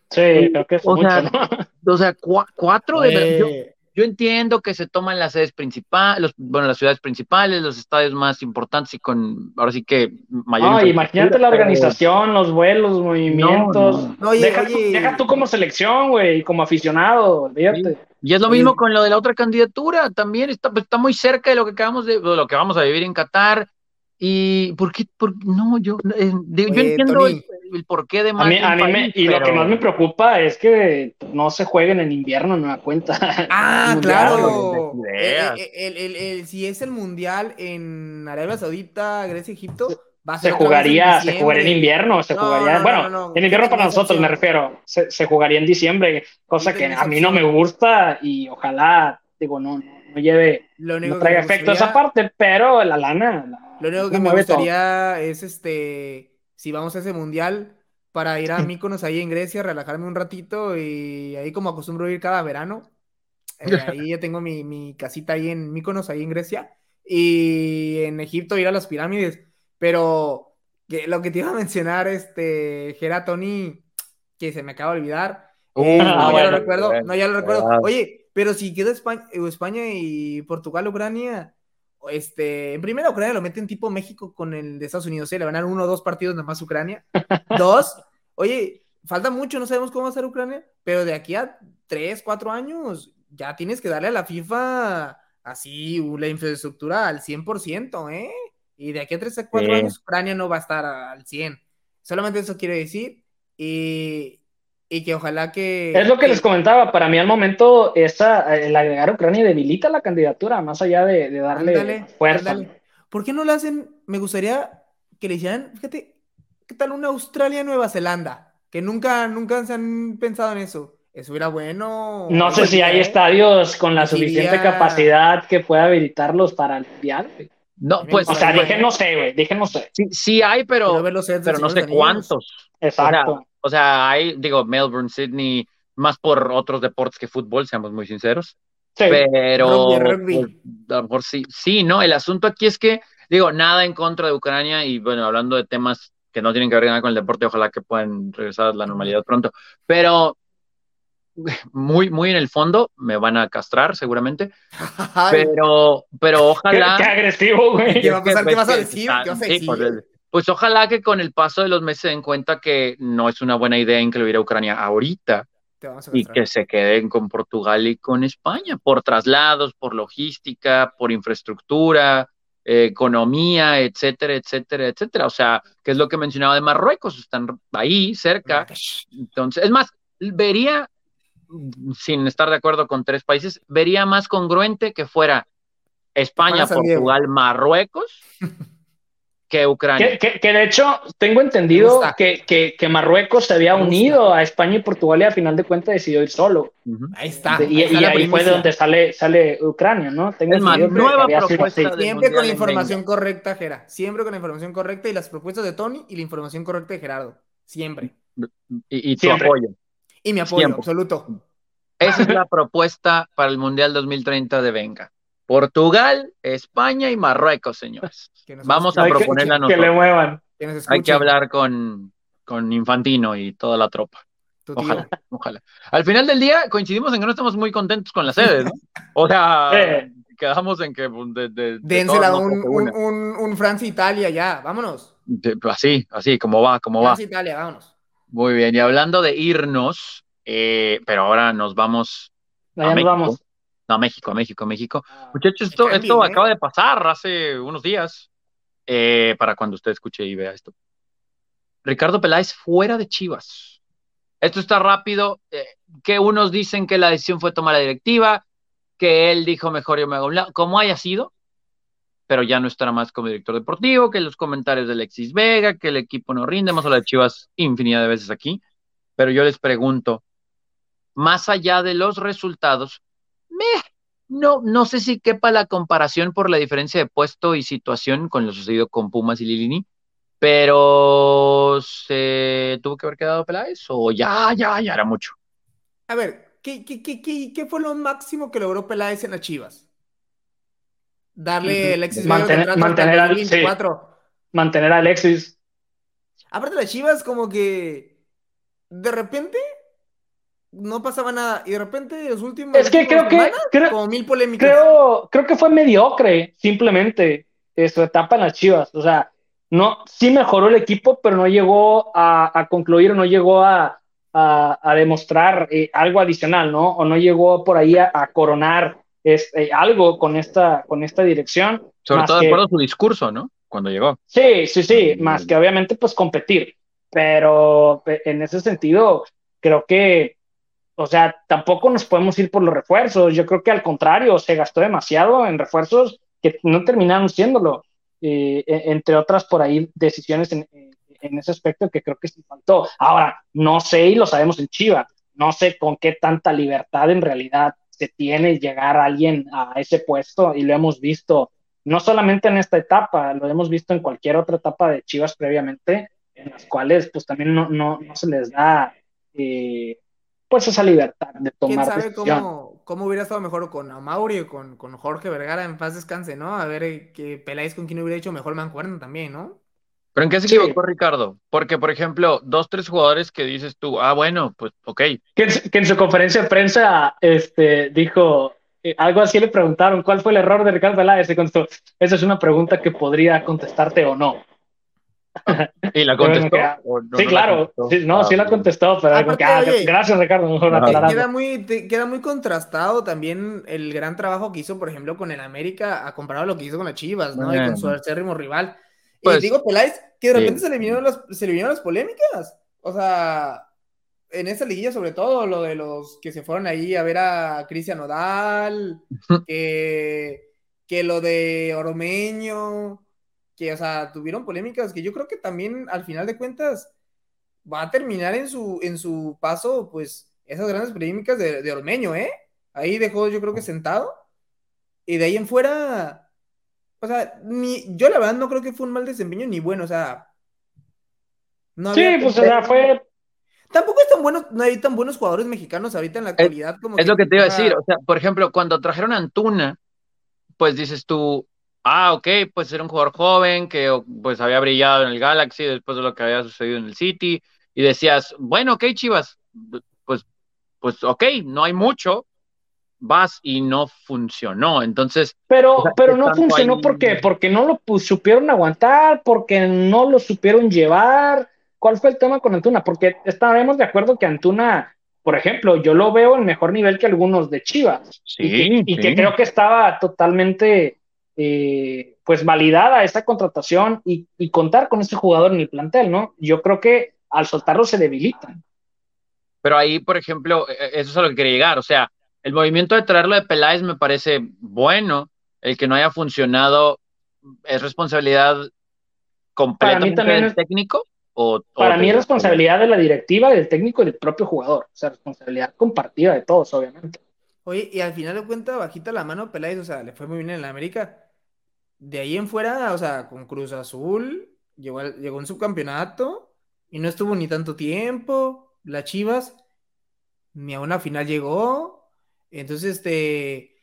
Sí, creo que es o mucho, sea, *laughs* o sea cuatro de yo, entiendo que se toman las sedes principales, los, bueno, las ciudades principales, los estadios más importantes y con, ahora sí que mayor. imagínate la organización, los vuelos, los movimientos. No, deja, deja, tú como selección, güey, como aficionado, fíjate. Y es lo mismo con lo de la otra candidatura, también está, pues, está muy cerca de lo que acabamos de, lo que vamos a vivir en Qatar. Y por qué, no, yo, eh, yo entiendo el, porqué de más. A mí, a mí y lo que más me preocupa es que no se jueguen en invierno, no da cuenta. *laughs* Ah, claro. El, si es el mundial en Arabia Saudita, Grecia, Egipto se jugaría, se jugaría en invierno, se jugaría, bueno, en invierno para nosotros me refiero, se, se, jugaría en diciembre, cosa que a mí no me gusta y ojalá, digo, no, no, lleve, no traiga efecto esa parte, pero la lana. lo único que me gustaría es este, si vamos a ese mundial, para ir a Míconos ahí en Grecia, relajarme un ratito y ahí como acostumbro ir cada verano, eh, *laughs* ahí ya tengo mi, mi casita ahí en Míconos, ahí en Grecia, y en Egipto ir a las pirámides pero que, lo que te iba a mencionar, este, Geratoni, que se me acaba de olvidar. Uh, eh, no, ya lo recuerdo, no, ya lo recuerdo. Oye, pero si quedó España, España y Portugal, Ucrania, este, en primera Ucrania lo meten tipo México con el de Estados Unidos, ¿eh? le van a dar uno o dos partidos nada más Ucrania. *laughs* dos, oye, falta mucho, no sabemos cómo va a ser Ucrania, pero de aquí a tres, cuatro años ya tienes que darle a la FIFA así la infraestructura al 100%, ¿eh? Y de aquí a 3 a 4 años Ucrania no va a estar al 100. Solamente eso quiero decir. Y, y que ojalá que... Es lo que, les comentaba. Para mí al momento esa, el agregar a Ucrania debilita la candidatura, más allá de, darle fuerza. ¿Por qué no lo hacen? Me gustaría que le hicieran, fíjate, ¿qué tal una Australia-Nueva Zelanda? Que nunca, nunca se han pensado en eso. Eso era bueno. No sé si hay estadios con la suficiente capacidad que pueda habilitarlos para el. No, pues. O sea, dije no sé, güey, dije no sé. Sí, hay, pero, pero no sé cuántos. Exacto. O sea, hay, digo, Melbourne, Sydney, más por otros deportes que fútbol, seamos muy sinceros. Sí. Pero. Pues, a lo mejor sí. Sí, no, el asunto aquí es que, digo, nada en contra de Ucrania y, bueno, hablando de temas que no tienen que ver nada con el deporte, ojalá que puedan regresar a la normalidad pronto. Pero muy, muy en el fondo, me van a castrar seguramente, *laughs* pero, pero ojalá... Qué, agresivo, güey. ¿Qué, vas a decir? Pues, pues, ojalá que con el paso de los meses se den cuenta que no es una buena idea incluir a Ucrania ahorita y que se queden con Portugal y con España, por traslados, por logística, por infraestructura, eh, economía, etcétera, etcétera, etcétera. O sea, que es lo que mencionaba de Marruecos, están ahí cerca. Entonces, es más, vería sin estar de acuerdo con tres países, vería más congruente que fuera España, Portugal, Marruecos *laughs* que Ucrania. Que, de hecho tengo entendido que, que, Marruecos se había unido a España y Portugal y al final de cuentas decidió ir solo. Ahí está. Y, ahí, fue de donde sale, sale Ucrania, ¿no? Tengo es más, nueva propuesta. Siempre con la información correcta, Gera. Siempre con la información correcta y las propuestas de Tony y la información correcta de Gerardo. Siempre. Y, y tu apoyo. Y mi apoyo, absoluto. Esa es la propuesta para el Mundial 2030 de Venga. Portugal, España y Marruecos, señores. *laughs* Vamos a proponerla nosotros. Que le muevan. Hay que hablar con, con Infantino y toda la tropa. Ojalá, ojalá. Al final del día coincidimos en que no estamos muy contentos con la sede, ¿no? O sea, *laughs* quedamos en que... Pues, de, Dénsela un, un, un, Francia-Italia ya, vámonos. así, así, como va, como va. Francia-Italia, vámonos. Muy bien, y hablando de irnos, eh, pero ahora nos vamos a México. Vamos. No, México, México, México. Ah, Muchachos, esto, esto ¿eh? acaba de pasar hace unos días, eh, para cuando usted escuche y vea esto. Ricardo Peláez fuera de Chivas. Esto está rápido, que unos dicen que la decisión fue tomar la directiva, que él dijo mejor yo me hago un lado, como haya sido, pero ya no estará más como director deportivo, que los comentarios de Alexis Vega, que el equipo no rinde, hemos hablado de Chivas infinidad de veces aquí, pero yo les pregunto, más allá de los resultados, no, no sé si quepa la comparación por la diferencia de puesto y situación con lo sucedido con Pumas y Lilini, pero ¿se tuvo que haber quedado Peláez o ya, ya, ya era mucho? A ver, ¿qué, qué, qué, qué fue lo máximo que logró Peláez en las Chivas? Darle Alexis mantener, mantener, a, mantener a Alexis. Aparte las Chivas como que de repente no pasaba nada y de repente los últimos es que creo que como mil polémicas. Creo, creo que fue mediocre simplemente su etapa en las Chivas, o sea, no sí mejoró el equipo, pero no llegó a, a concluir, no llegó a, a, demostrar eh, algo adicional, ¿no? O no llegó por ahí a, a coronar es, eh, algo con esta, con esta dirección. Sobre todo de acuerdo a su discurso, ¿no? Cuando llegó. Sí, sí, sí, mm. más que obviamente pues competir, pero eh, en ese sentido creo que, o sea, tampoco nos podemos ir por los refuerzos, yo creo que al contrario, se gastó demasiado en refuerzos que no terminaron siéndolo, eh, entre otras por ahí decisiones en, en ese aspecto que creo que sí faltó. Ahora, no sé y lo sabemos en Chivas, no sé con qué tanta libertad en realidad tiene llegar alguien a ese puesto y lo hemos visto no solamente en esta etapa, lo hemos visto en cualquier otra etapa de Chivas previamente, en las cuales pues también no, no, no se les da eh, pues esa libertad de tomar ¿Quién sabe cómo, cómo, hubiera estado mejor con Amauri o con, con Jorge Vergara en paz descanse, ¿no? A ver eh, que peláis con quien hubiera hecho mejor mancuerno también, ¿no? ¿Pero en qué se equivocó Ricardo? Porque, por ejemplo, dos, tres jugadores que dices tú, ah, bueno, pues, ok. Que en, su, conferencia de prensa este, dijo, eh, algo así le preguntaron, ¿cuál fue el error de Ricardo Peláez? Y contestó, esa es una pregunta que podría contestarte o no. ¿Y la *laughs* contestó? sí, claro. Sí, no, sí la ah, contestó, pero ah, gracias, Ricardo. queda, muy, queda muy contrastado también el gran trabajo que hizo, por ejemplo, con el América, a comparado a lo que hizo con las Chivas, ¿no? Y con su acérrimo rival. Pues, y digo, Peláez, que de repente se, le vinieron las, se le vinieron las polémicas. O sea, en esa liguilla, sobre todo, lo de los que se fueron ahí a ver a Cristian Odal, que, que lo de Oromeño, que, o sea, tuvieron polémicas que yo creo que también, al final de cuentas, va a terminar en su, en su paso, pues, esas grandes polémicas de, de Oromeño, ¿eh? Ahí dejó, yo creo que sentado. Y de ahí en fuera, o sea, ni, yo la verdad no creo que fue un mal desempeño ni bueno, o sea. No sí, pues o sea, fue. Tampoco es tan bueno, no hay tan buenos jugadores mexicanos ahorita en la actualidad como. Es lo que te iba a decir, o sea, por ejemplo, cuando trajeron a Antuna, pues dices tú, ah, ok, pues era un jugador joven que pues había brillado en el Galaxy después de lo que había sucedido en el City, y decías, bueno, ok, Chivas, pues, pues ok, no hay mucho, vas y no funcionó. Entonces. Pero, pero no funcionó porque, porque no lo supieron aguantar, porque no lo supieron llevar. ¿Cuál fue el tema con Antuna? Porque estaremos de acuerdo que Antuna, por ejemplo, yo lo veo en mejor nivel que algunos de Chivas. Sí, y, que, creo que estaba totalmente eh, pues validada esa contratación y, y contar con este jugador en el plantel, ¿no? Yo creo que al soltarlo se debilitan. Pero ahí, por ejemplo, e, e, eso es a lo que quería llegar. O sea, el movimiento de traerlo de Peláez me parece bueno. El que no haya funcionado es responsabilidad completamente del técnico. O, para mí es responsabilidad de la directiva, del técnico y del propio jugador. O sea, responsabilidad compartida de todos, obviamente. Oye, y al final de cuentas, bajita la mano Peláez, o sea, le fue muy bien en la América. De ahí en fuera, o sea, con Cruz Azul, llegó, llegó en subcampeonato y no estuvo ni tanto tiempo. Las Chivas, ni a una final llegó. Entonces, este,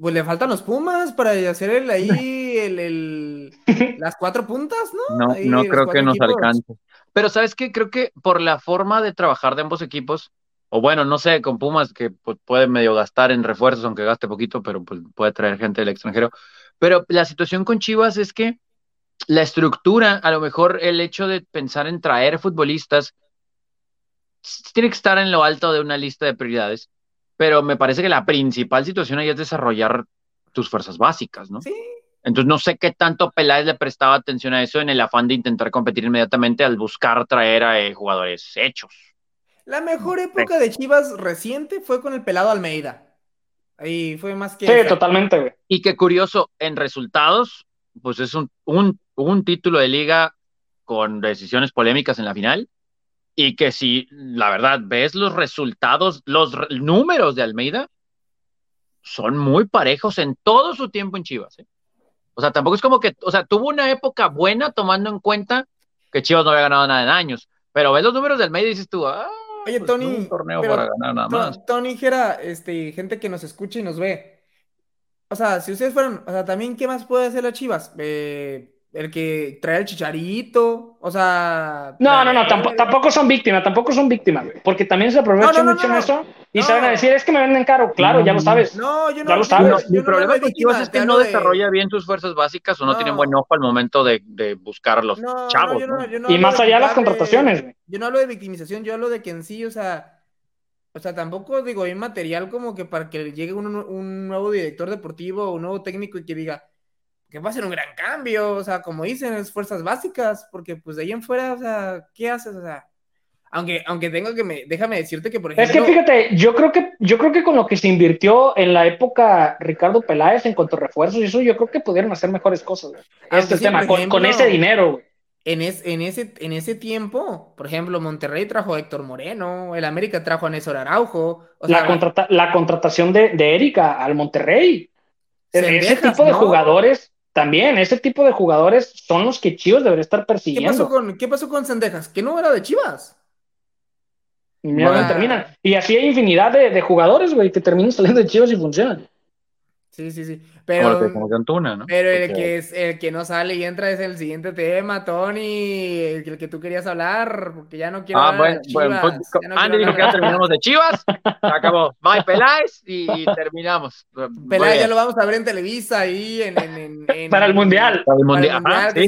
pues le faltan los Pumas para hacer el, ahí *laughs* el, las cuatro puntas, ¿no? No, no creo que nos alcance. Pero sabes qué, creo que por la forma de trabajar de ambos equipos, o bueno, no sé, con Pumas que pues, puede medio gastar en refuerzos, aunque gaste poquito, pero pues, puede traer gente del extranjero. Pero la situación con Chivas es que la estructura, a lo mejor el hecho de pensar en traer futbolistas, tiene que estar en lo alto de una lista de prioridades, pero me parece que la principal situación ahí es desarrollar tus fuerzas básicas, ¿no? Sí. Entonces no sé qué tanto Peláez le prestaba atención a eso en el afán de intentar competir inmediatamente al buscar traer a eh, jugadores hechos. La mejor época de Chivas reciente fue con el pelado Almeida. Ahí fue más que. Sí, totalmente, güey. Y qué curioso, en resultados, pues es un, un, un título de liga con decisiones polémicas en la final. Y que si, la verdad, ves los resultados, los números de Almeida, son muy parejos en todo su tiempo en Chivas. ¿eh? O sea, tampoco es como que, o sea, tuvo una época buena tomando en cuenta que Chivas no había ganado nada en años. Pero ves los números del Almeida y dices tú, ah, Oye, pues, Tony, un torneo pero para ganar nada más. Tony Jera, este, gente que nos escucha y nos ve. O sea, si ustedes fueron, o sea, también, ¿qué más puede hacer las Chivas? Eh, el que trae el chicharito, o sea. No, no, no, tampoco, tampoco son víctimas, tampoco son víctimas, porque también se aprovechan No, no, no, mucho no, en no. eso y No. saben a decir, es que me venden caro, claro, ya lo sabes. No, yo no. Ya lo sabes. no- No, yo mi no problema con de Chivas es que no hablo de- desarrolla bien sus fuerzas básicas o no, No. tienen buen ojo al momento de, de buscar los No, no, chavos. no- ¿no? no Y más de allá las quitarle- contrataciones. Yo no hablo de victimización, yo hablo de que en sí, o sea, o sea, tampoco digo, hay material como que para que llegue un, un nuevo director deportivo o un nuevo técnico y que diga que va a ser un gran cambio, o sea, como dicen, es fuerzas básicas, porque pues de ahí en fuera, o sea, ¿qué haces? O sea, aunque, aunque tengo que me, déjame decirte que, por Es ejemplo, que fíjate, yo creo que, yo creo que con lo que se invirtió en la época Ricardo Peláez en cuanto a refuerzos y eso, yo creo que pudieron hacer mejores cosas, güey. Aunque Este sí, tema, con, ese dinero, güey. en, es- en, ese, en ese tiempo, por ejemplo, Monterrey trajo a Héctor Moreno, el América trajo a Néstor Araujo, o sea, La, contrata- la contratación de, de Erika al Monterrey. ese Cendejas, tipo de ¿no? jugadores, también, ese tipo de jugadores son los que Chivas debería estar ¿qué persiguiendo. pasó con, qué pasó con Sendejas? Que no era de Chivas. Y Ah. terminan. Y así hay infinidad de, de jugadores, güey, que terminan saliendo de Chivas y funcionan. Sí, sí, sí. Pero, lo que como que Antuna, ¿no? pero el que es el que no sale y entra es el siguiente tema, Tony, el que, el que tú querías hablar, porque ya no quiero Ah, hablar bueno, de bueno, Chivas, pues, no Andy dijo que ya terminamos de Chivas, se acabó. Bye, Peláez, y *laughs* terminamos. Peláez ya lo vamos a ver en Televisa ahí en, en- en- en- Para el Mundial. Para el para el Mundial. Ajá, sí,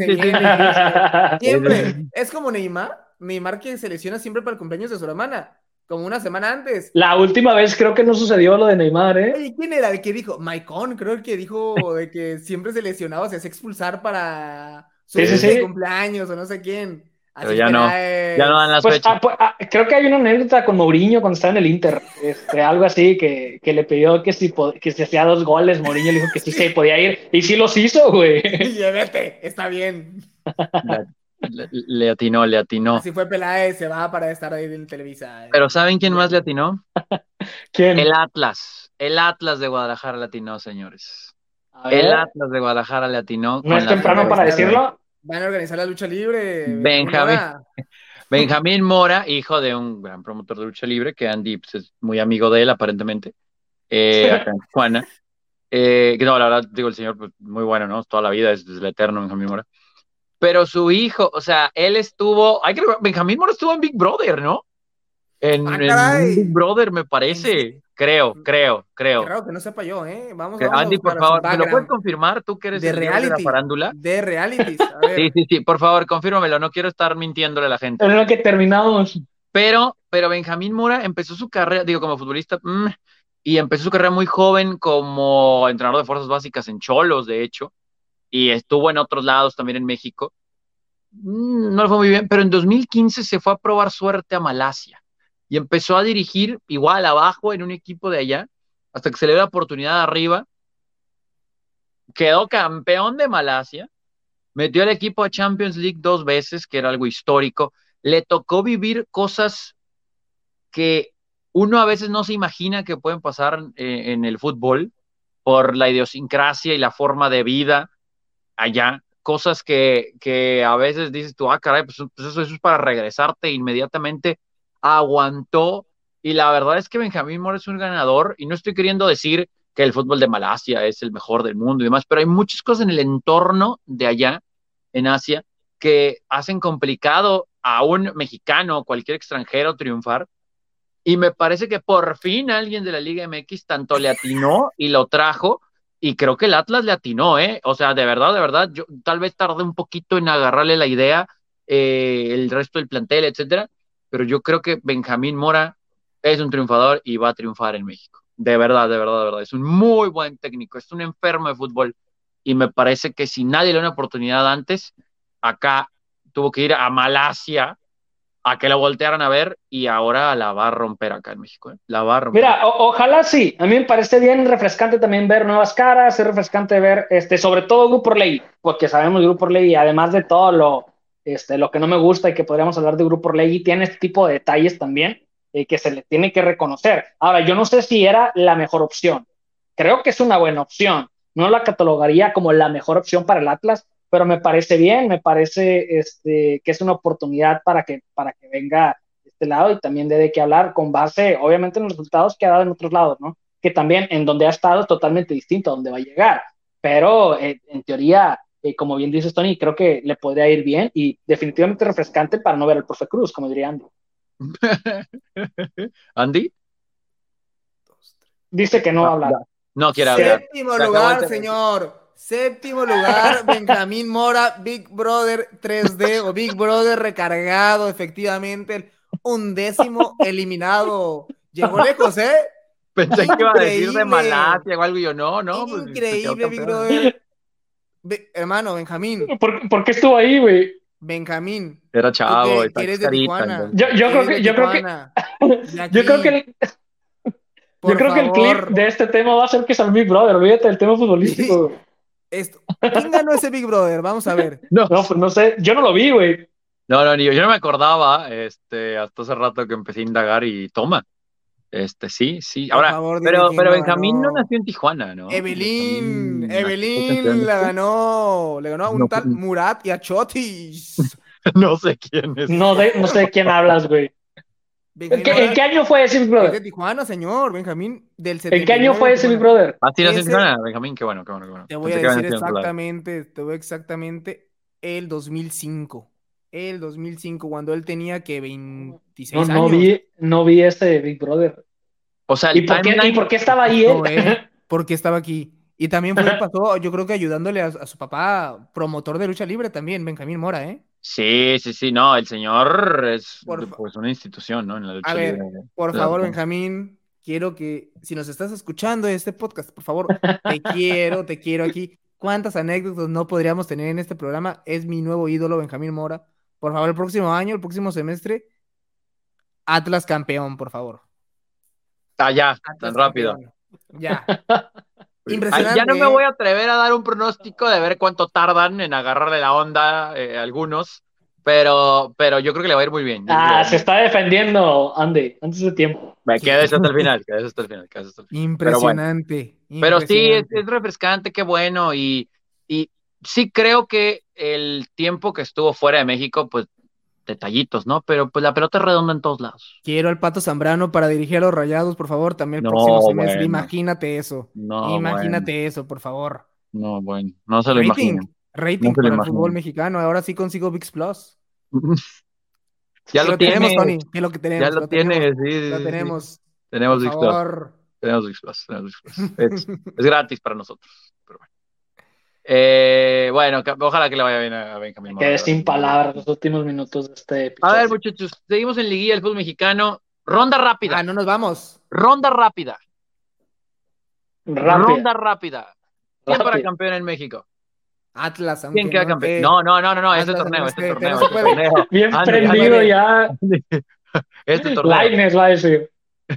sí. Siempre. Es como Neymar. Neymar que se lesiona siempre para el cumpleaños de su hermana. Como una semana antes. La última vez creo que no sucedió lo de Neymar, ¿eh? Oye, ¿quién era el que dijo? Maicon, creo el que dijo *laughs* de que siempre se lesionaba, se hacía expulsar para su Sí, sí, fiesta de sí. cumpleaños o no sé quién. Pero ya no. Ya no dan las Pues, fechas. ah, pues, ah, creo que hay una anécdota con Mourinho cuando estaba en el Inter, este, algo así, que, que le pidió que si, que si hacía dos goles, Mourinho le dijo que sí *laughs* se podía ir, y sí los hizo, güey. *laughs* Y vete, está bien. Le, le atinó, le atinó. Así fue Peláez, se va para estar ahí en Televisa. Pero ¿saben quién más le atinó? *laughs* ¿Quién? El Atlas. El Atlas de Guadalajara le atinó, señores. El Atlas de Guadalajara le atinó. no es temprano para decirlo. Van a organizar la lucha libre. Benjamín. *laughs* Benjamín Mora, hijo de un gran promotor de lucha libre, que Andy pues, es muy amigo de él, aparentemente, eh, acá en *laughs* Tijuana. Eh, que no, la verdad, digo, el señor, pues, muy bueno, ¿no? Toda la vida es, es el eterno Benjamín Mora. Pero su hijo, o sea, él estuvo, hay que recordar, Benjamín Mora estuvo en Big Brother, ¿no? En, Ah, en. Big Brother, me parece. Creo, creo, creo. Raro que no sepa yo, ¿eh? Vamos, vamos a Andy, por favor, ¿me lo puedes confirmar? Tú que eres De el dios de la reality. farándula. De. A *laughs* ver. Sí, sí, sí, por favor, confírmamelo, no quiero estar mintiéndole a la gente. En lo que terminamos. Pero, pero Benjamín Mora empezó su carrera, digo, como futbolista, mm, y empezó su carrera muy joven como entrenador de fuerzas básicas en Cholos, de hecho, y estuvo en otros lados también en México. Mm, no le fue muy bien, pero en 2015 se fue a probar suerte a Malasia y empezó a dirigir igual abajo en un equipo de allá, hasta que se le dio la oportunidad arriba. Quedó campeón de Malasia, metió al equipo a Champions League dos veces, que era algo histórico. Le tocó vivir cosas que uno a veces no se imagina que pueden pasar eh, en el fútbol por la idiosincrasia y la forma de vida allá. Cosas que, que a veces dices tú, ah, caray, pues, pues eso, eso es para regresarte inmediatamente. Aguantó y la verdad es que Benjamín Mora es un ganador y no estoy queriendo decir que el fútbol de Malasia es el mejor del mundo y demás, pero hay muchas cosas en el entorno de allá, en Asia, que hacen complicado a un mexicano o cualquier extranjero triunfar. Y me parece que por fin alguien de la Liga MX tanto le atinó y lo trajo. Y creo que el Atlas le atinó, ¿eh? O sea, de verdad, de verdad, yo tal vez tardé un poquito en agarrarle la idea, eh, el resto del plantel, etcétera, pero yo creo que Benjamín Mora es un triunfador y va a triunfar en México. De verdad, de verdad, de verdad. Es un muy buen técnico, es un enfermo de fútbol. Y me parece que si nadie le da una oportunidad antes, acá tuvo que ir a Malasia a que la voltearan a ver y ahora la va a romper acá en México. ¿eh? La va a romper. Mira, ojalá sí. A mí me parece bien refrescante también ver nuevas caras, es refrescante ver, este, sobre todo Grupo Ley, porque sabemos Grupo Ley, además de todo lo, este, lo que no me gusta y que podríamos hablar de Grupo Ley, tiene este tipo de detalles también eh, que se le tiene que reconocer. Ahora, yo no sé si era la mejor opción. Creo que es una buena opción. No la catalogaría como la mejor opción para el Atlas, pero me parece bien, me parece este, que es una oportunidad para que, para que venga este lado y también dé de qué hablar con base, obviamente, en los resultados que ha dado en otros lados, ¿no? Que también en donde ha estado es totalmente distinto a donde va a llegar. Pero eh, en teoría, eh, como bien dices, Tony, creo que le podría ir bien y definitivamente refrescante para no ver al profe Cruz, como diría Andy. *laughs* Andy. Dice que no va a hablar. No quiere hablar. Séptimo lugar, señor. Séptimo lugar, *laughs* Benjamín Mora, Big Brother 3D o Big Brother recargado, efectivamente. El undécimo eliminado. Llegó lejos, ¿eh? Pensé que iba a decir de Malasia o algo y yo, no, no. Pues, Increíble, Big Brother. *laughs* hermano, Benjamín. ¿Por, ¿Por, qué estuvo ahí, güey? Benjamín. Era chavo. Que, eres de Tijuana. Yo, yo creo que, yo creo que, *laughs* yo creo que, el, yo creo que el clip de este tema va a ser que es el Big Brother. Olvídate del tema futbolístico. Esto. ¿Quién ganó ese Big Brother? Vamos a ver. *laughs* No, no, pues no sé. Yo no lo vi, güey. No, no, ni yo, yo no me acordaba, este, hasta hace rato que empecé a indagar y toma. Este, sí, sí. Ahora, pero, pero Benjamín no nació en Tijuana, ¿no? Evelyn, Evelyn la ganó, le ganó a un tal Murat y a Chotis. *laughs* no sé quién es. No, no sé de quién hablas, güey. ¿En qué, año fue ese Big Brother? de Tijuana, señor, Benjamín. Del ¿En qué año fue ese Big Brother? Ah, sí, en Tijuana, Benjamín, qué bueno, qué bueno, qué bueno. Te voy a decir exactamente, te voy exactamente el 2005 el 2005, cuando él tenía que 26 no, no años. Vi, no vi ese Big Brother. O sea, ¿Y por, qué, ¿Y por, qué, estaba ahí él? Eh, *laughs* porque estaba aquí. Y también fue, *laughs* pasó, yo creo que ayudándole a, su papá, promotor de lucha libre también, Benjamín Mora, ¿eh? Sí, sí, sí, no, el señor es pues una institución, ¿no? En la lucha a ver, libre. Por favor, Benjamín, quiero que, si nos estás escuchando este podcast, por favor, te quiero, te quiero aquí. ¿Cuántas anécdotas no podríamos tener en este programa? Es mi nuevo ídolo, Benjamín Mora. Por favor, el próximo año, el próximo semestre, Atlas campeón, por favor. Ah, ya, tan rápido. Ya. *laughs* Impresionante. Ya no me ¿eh? voy a atrever a dar un pronóstico de ver cuánto tardan en agarrarle la onda eh, algunos, pero, pero yo creo que le va a ir muy bien. Ah, se está defendiendo, Andy, antes de tiempo. Me quedes hasta el final, quedes hasta el final. Hasta el final. Impresionante. Pero, sí, es, refrescante, qué bueno, y, y sí creo que el tiempo que estuvo fuera de México, pues detallitos, ¿no? Pero pues la pelota es redonda en todos lados. Quiero al Pato Zambrano para dirigir a los Rayados, por favor, también el próximo semestre. Imagínate eso. No, Imagínate eso, por favor. No, bueno, no se lo imagino. Rating para el fútbol mexicano. Ahora sí consigo VIX Plus. *laughs* ya lo, tenemos, Tony. ¿Qué es lo que tenemos? Ya lo, tienes, sí. Lo tenemos. Tenemos VIX Plus. Tenemos VIX Plus. Tenemos VIX Plus. Es, *laughs* es gratis para nosotros. Eh, bueno, ojalá que le vaya bien a Benjamín. Quedé sin palabras los últimos minutos de este episodio. A ver, muchachos, seguimos en Liguilla del Fútbol Mexicano. Ronda rápida. Ah, no nos vamos. Ronda rápida. Ronda rápida. ¿Quién para campeón en México? Atlas. ¿Quién queda campeón? No, no, no, no, no, este torneo, este torneo, este torneo. Bien prendido ya. Este torneo. Lightness va a decir.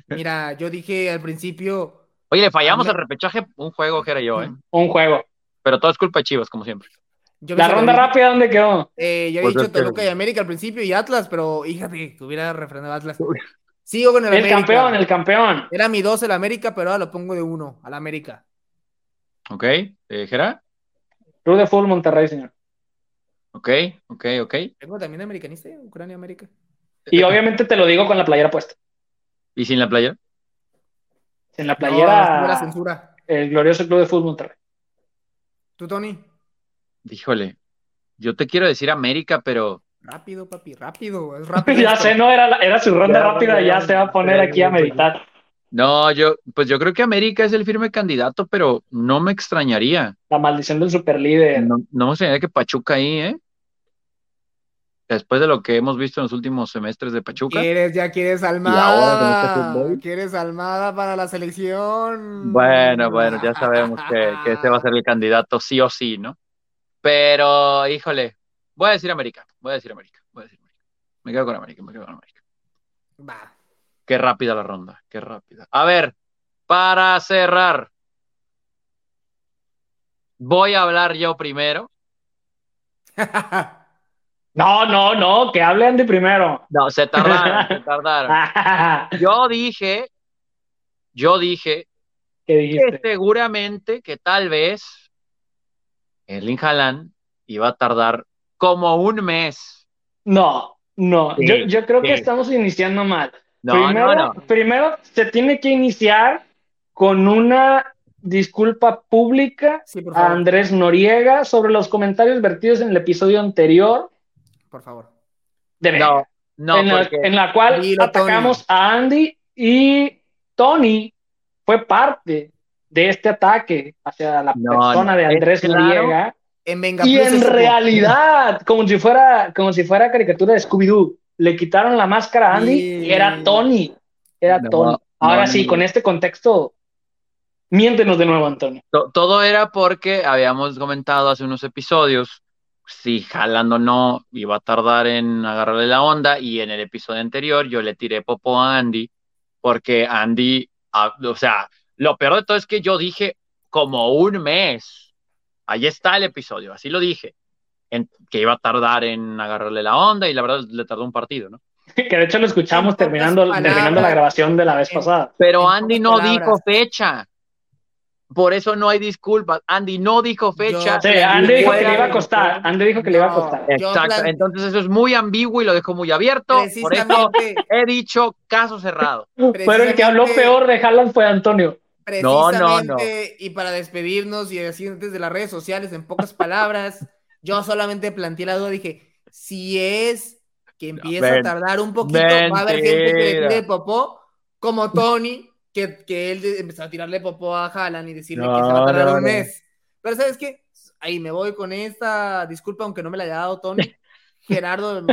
Mira, yo dije al principio. Oye, le fallamos el repechaje un juego que era yo, ¿eh? Un juego pero todo es culpa de Chivas, como siempre. la ronda rápida, ¿dónde quedó? Eh, yo había pues dicho Toluca y América al principio y Atlas, pero híjate, que hubiera refrenado Atlas. Sigo con el, el campeón, el campeón. Era mi 2 el América, pero ahora lo pongo de 1 al América. Ok, eh, ¿Gera? Club de Fútbol Monterrey, señor. Ok, ok, ok. Tengo también americanista, Ucrania, América. Y obviamente te lo digo con la playera puesta. ¿Y sin la playera? En la No, playera, la censura. el glorioso Club de Fútbol Monterrey. ¿Tú, Tony? Híjole, yo te quiero decir América, pero Rápido, papi, rápido. Es *laughs* rápido. ya sé, no, era, la- era su ronda Ya, rápida, ya, ya se va a poner aquí a meditar. no, yo, pues yo creo que América es el firme candidato, pero no me extrañaría. La maldición del superlíder. No, no me extrañaría que Pachuca ahí, ¿eh? Después de lo que hemos visto en los últimos semestres de Pachuca. ¿Quieres, ya quieres este Almada? ¿Quieres Almada para la selección? Bueno, bueno, ya sabemos que, que ese va a ser el candidato sí o sí, ¿no? Pero, híjole, voy a decir América, voy a decir América, voy a decir América. Me quedo con América, me quedo con América. Va. Qué rápida la ronda, qué rápida. A ver, para cerrar, voy a hablar yo primero. *laughs* No, no, no, que hable Andy primero. No, se tardaron, *laughs* se tardaron. Yo dije, yo dije ¿Qué que seguramente, que tal vez Erling Haaland iba a tardar como un mes. No, no, Sí, yo, yo creo que estamos iniciando mal. No, primero, no, no. primero se tiene que iniciar con una disculpa pública Sí, a. Andrés Noriega sobre los comentarios vertidos en el episodio anterior Por favor. de Vega, No, no, en, la, porque en la cual Dilo, atacamos a Andy y Tony fue parte de este ataque hacia la No, persona no, de Andrés. Noriega. En Venga Y en realidad, como si fuera, como si fuera caricatura de Scooby-Doo, le quitaron la máscara a Andy y era Tony. Era No, Tony. Ahora no, sí, no. con este contexto, miéntenos de nuevo, Antonio. to- todo era porque habíamos comentado hace unos episodios si Haaland o no iba a tardar en agarrarle la onda y en el episodio anterior yo le tiré popo a Andy porque Andy, ah, o sea, lo peor de todo es que yo dije como un mes. Ahí está el episodio, así lo dije. En- que iba a tardar en agarrarle la onda y la verdad le tardó un partido, ¿no? *laughs* Que de hecho lo escuchamos terminando, terminando la grabación de la vez en- pasada. Pero Andy no palabras. dijo fecha. Por eso no hay disculpas. Andy no dijo fecha. Yo- Sí, Andy dijo que le iba a costar. Andy dijo que le iba a No. costar. Exacto. Entonces eso es muy ambiguo y lo dejo muy abierto. Por eso Precisamente, he dicho caso cerrado. Pero el que habló precisamente- peor de Haaland fue Antonio. No, no, precisamente, y para despedirnos y decir antes de las redes sociales, en pocas palabras, yo solamente planteé la duda, dije, si es que empieza men- a tardar un poquito, va a haber gente que le mentira. tire popó, como Tony, que, que él empezó a tirarle popó a Haaland y decirle que se No, va a tardar no, un no. mes. Pero ¿sabes qué? Ahí me voy con esta disculpa, aunque no me la haya dado Tony. *laughs* Gerardo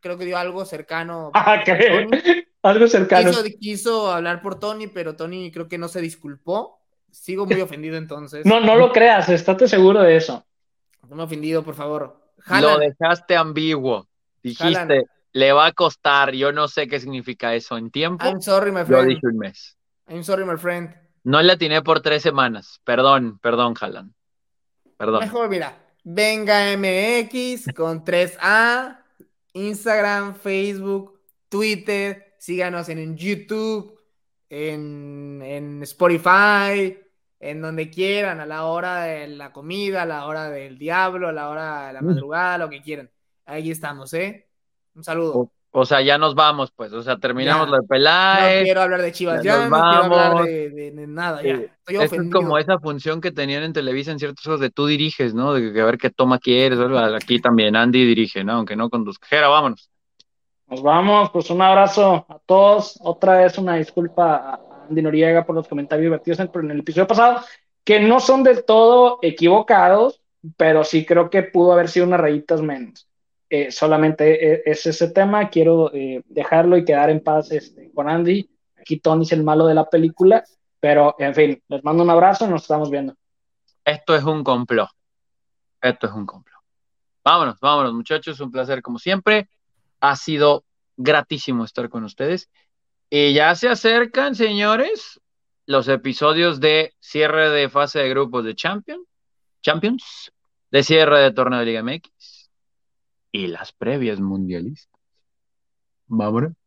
creo que dio algo cercano. *laughs* Ah, ¿qué? Algo cercano. Quiso, quiso hablar por Tony, pero Tony creo que no se disculpó. Sigo muy ofendido entonces. No, no lo creas, estate seguro de eso. No me he ofendido, por favor. Lo Haaland, dejaste ambiguo. Dijiste, Haaland. le va a costar. Yo no sé qué significa eso en tiempo. I'm sorry, my Yo friend. dije un mes. I'm sorry, my friend. No le atiné por tres semanas. Perdón, perdón, Haaland. Perdón. Mejor, mira, Venga MX con 3A, Instagram, Facebook, Twitter, síganos en, YouTube, en, en Spotify, en donde quieran, a la hora de la comida, a la hora del diablo, a la hora de la madrugada, lo que quieran. Ahí estamos, ¿eh? Un saludo. O, sea, ya nos vamos, pues. O sea, terminamos Ya. lo de No Peláez. quiero hablar de Chivas ya ya, nos no quiero hablar vamos. de, de- de nada, ya. Sí. Estoy Esto es como esa función que tenían en Televisa en ciertos juegos de tú diriges, ¿no? De que a ver qué toma quieres. Aquí también Andy dirige, ¿no? Aunque no conduzca. Jera, vámonos. Nos vamos, pues un abrazo a todos. Otra vez una disculpa a Andy Noriega por los comentarios vertidos en, en el episodio pasado, que no son del todo equivocados, pero sí creo que pudo haber sido unas rayitas menos. Eh, solamente eh, es ese tema, quiero eh, dejarlo y quedar en paz este, con Andy. Aquí Tony es el malo de la película, pero en fin, les mando un abrazo nos estamos viendo. Esto es un complot. Esto es un complot. Vámonos, vámonos, muchachos. Un placer como siempre. Ha sido gratísimo estar con ustedes. Y ya se acercan, señores, los episodios de cierre de fase de grupos de Champions, Champions, de cierre de torneo de Liga MX y las previas mundialistas. Vámonos.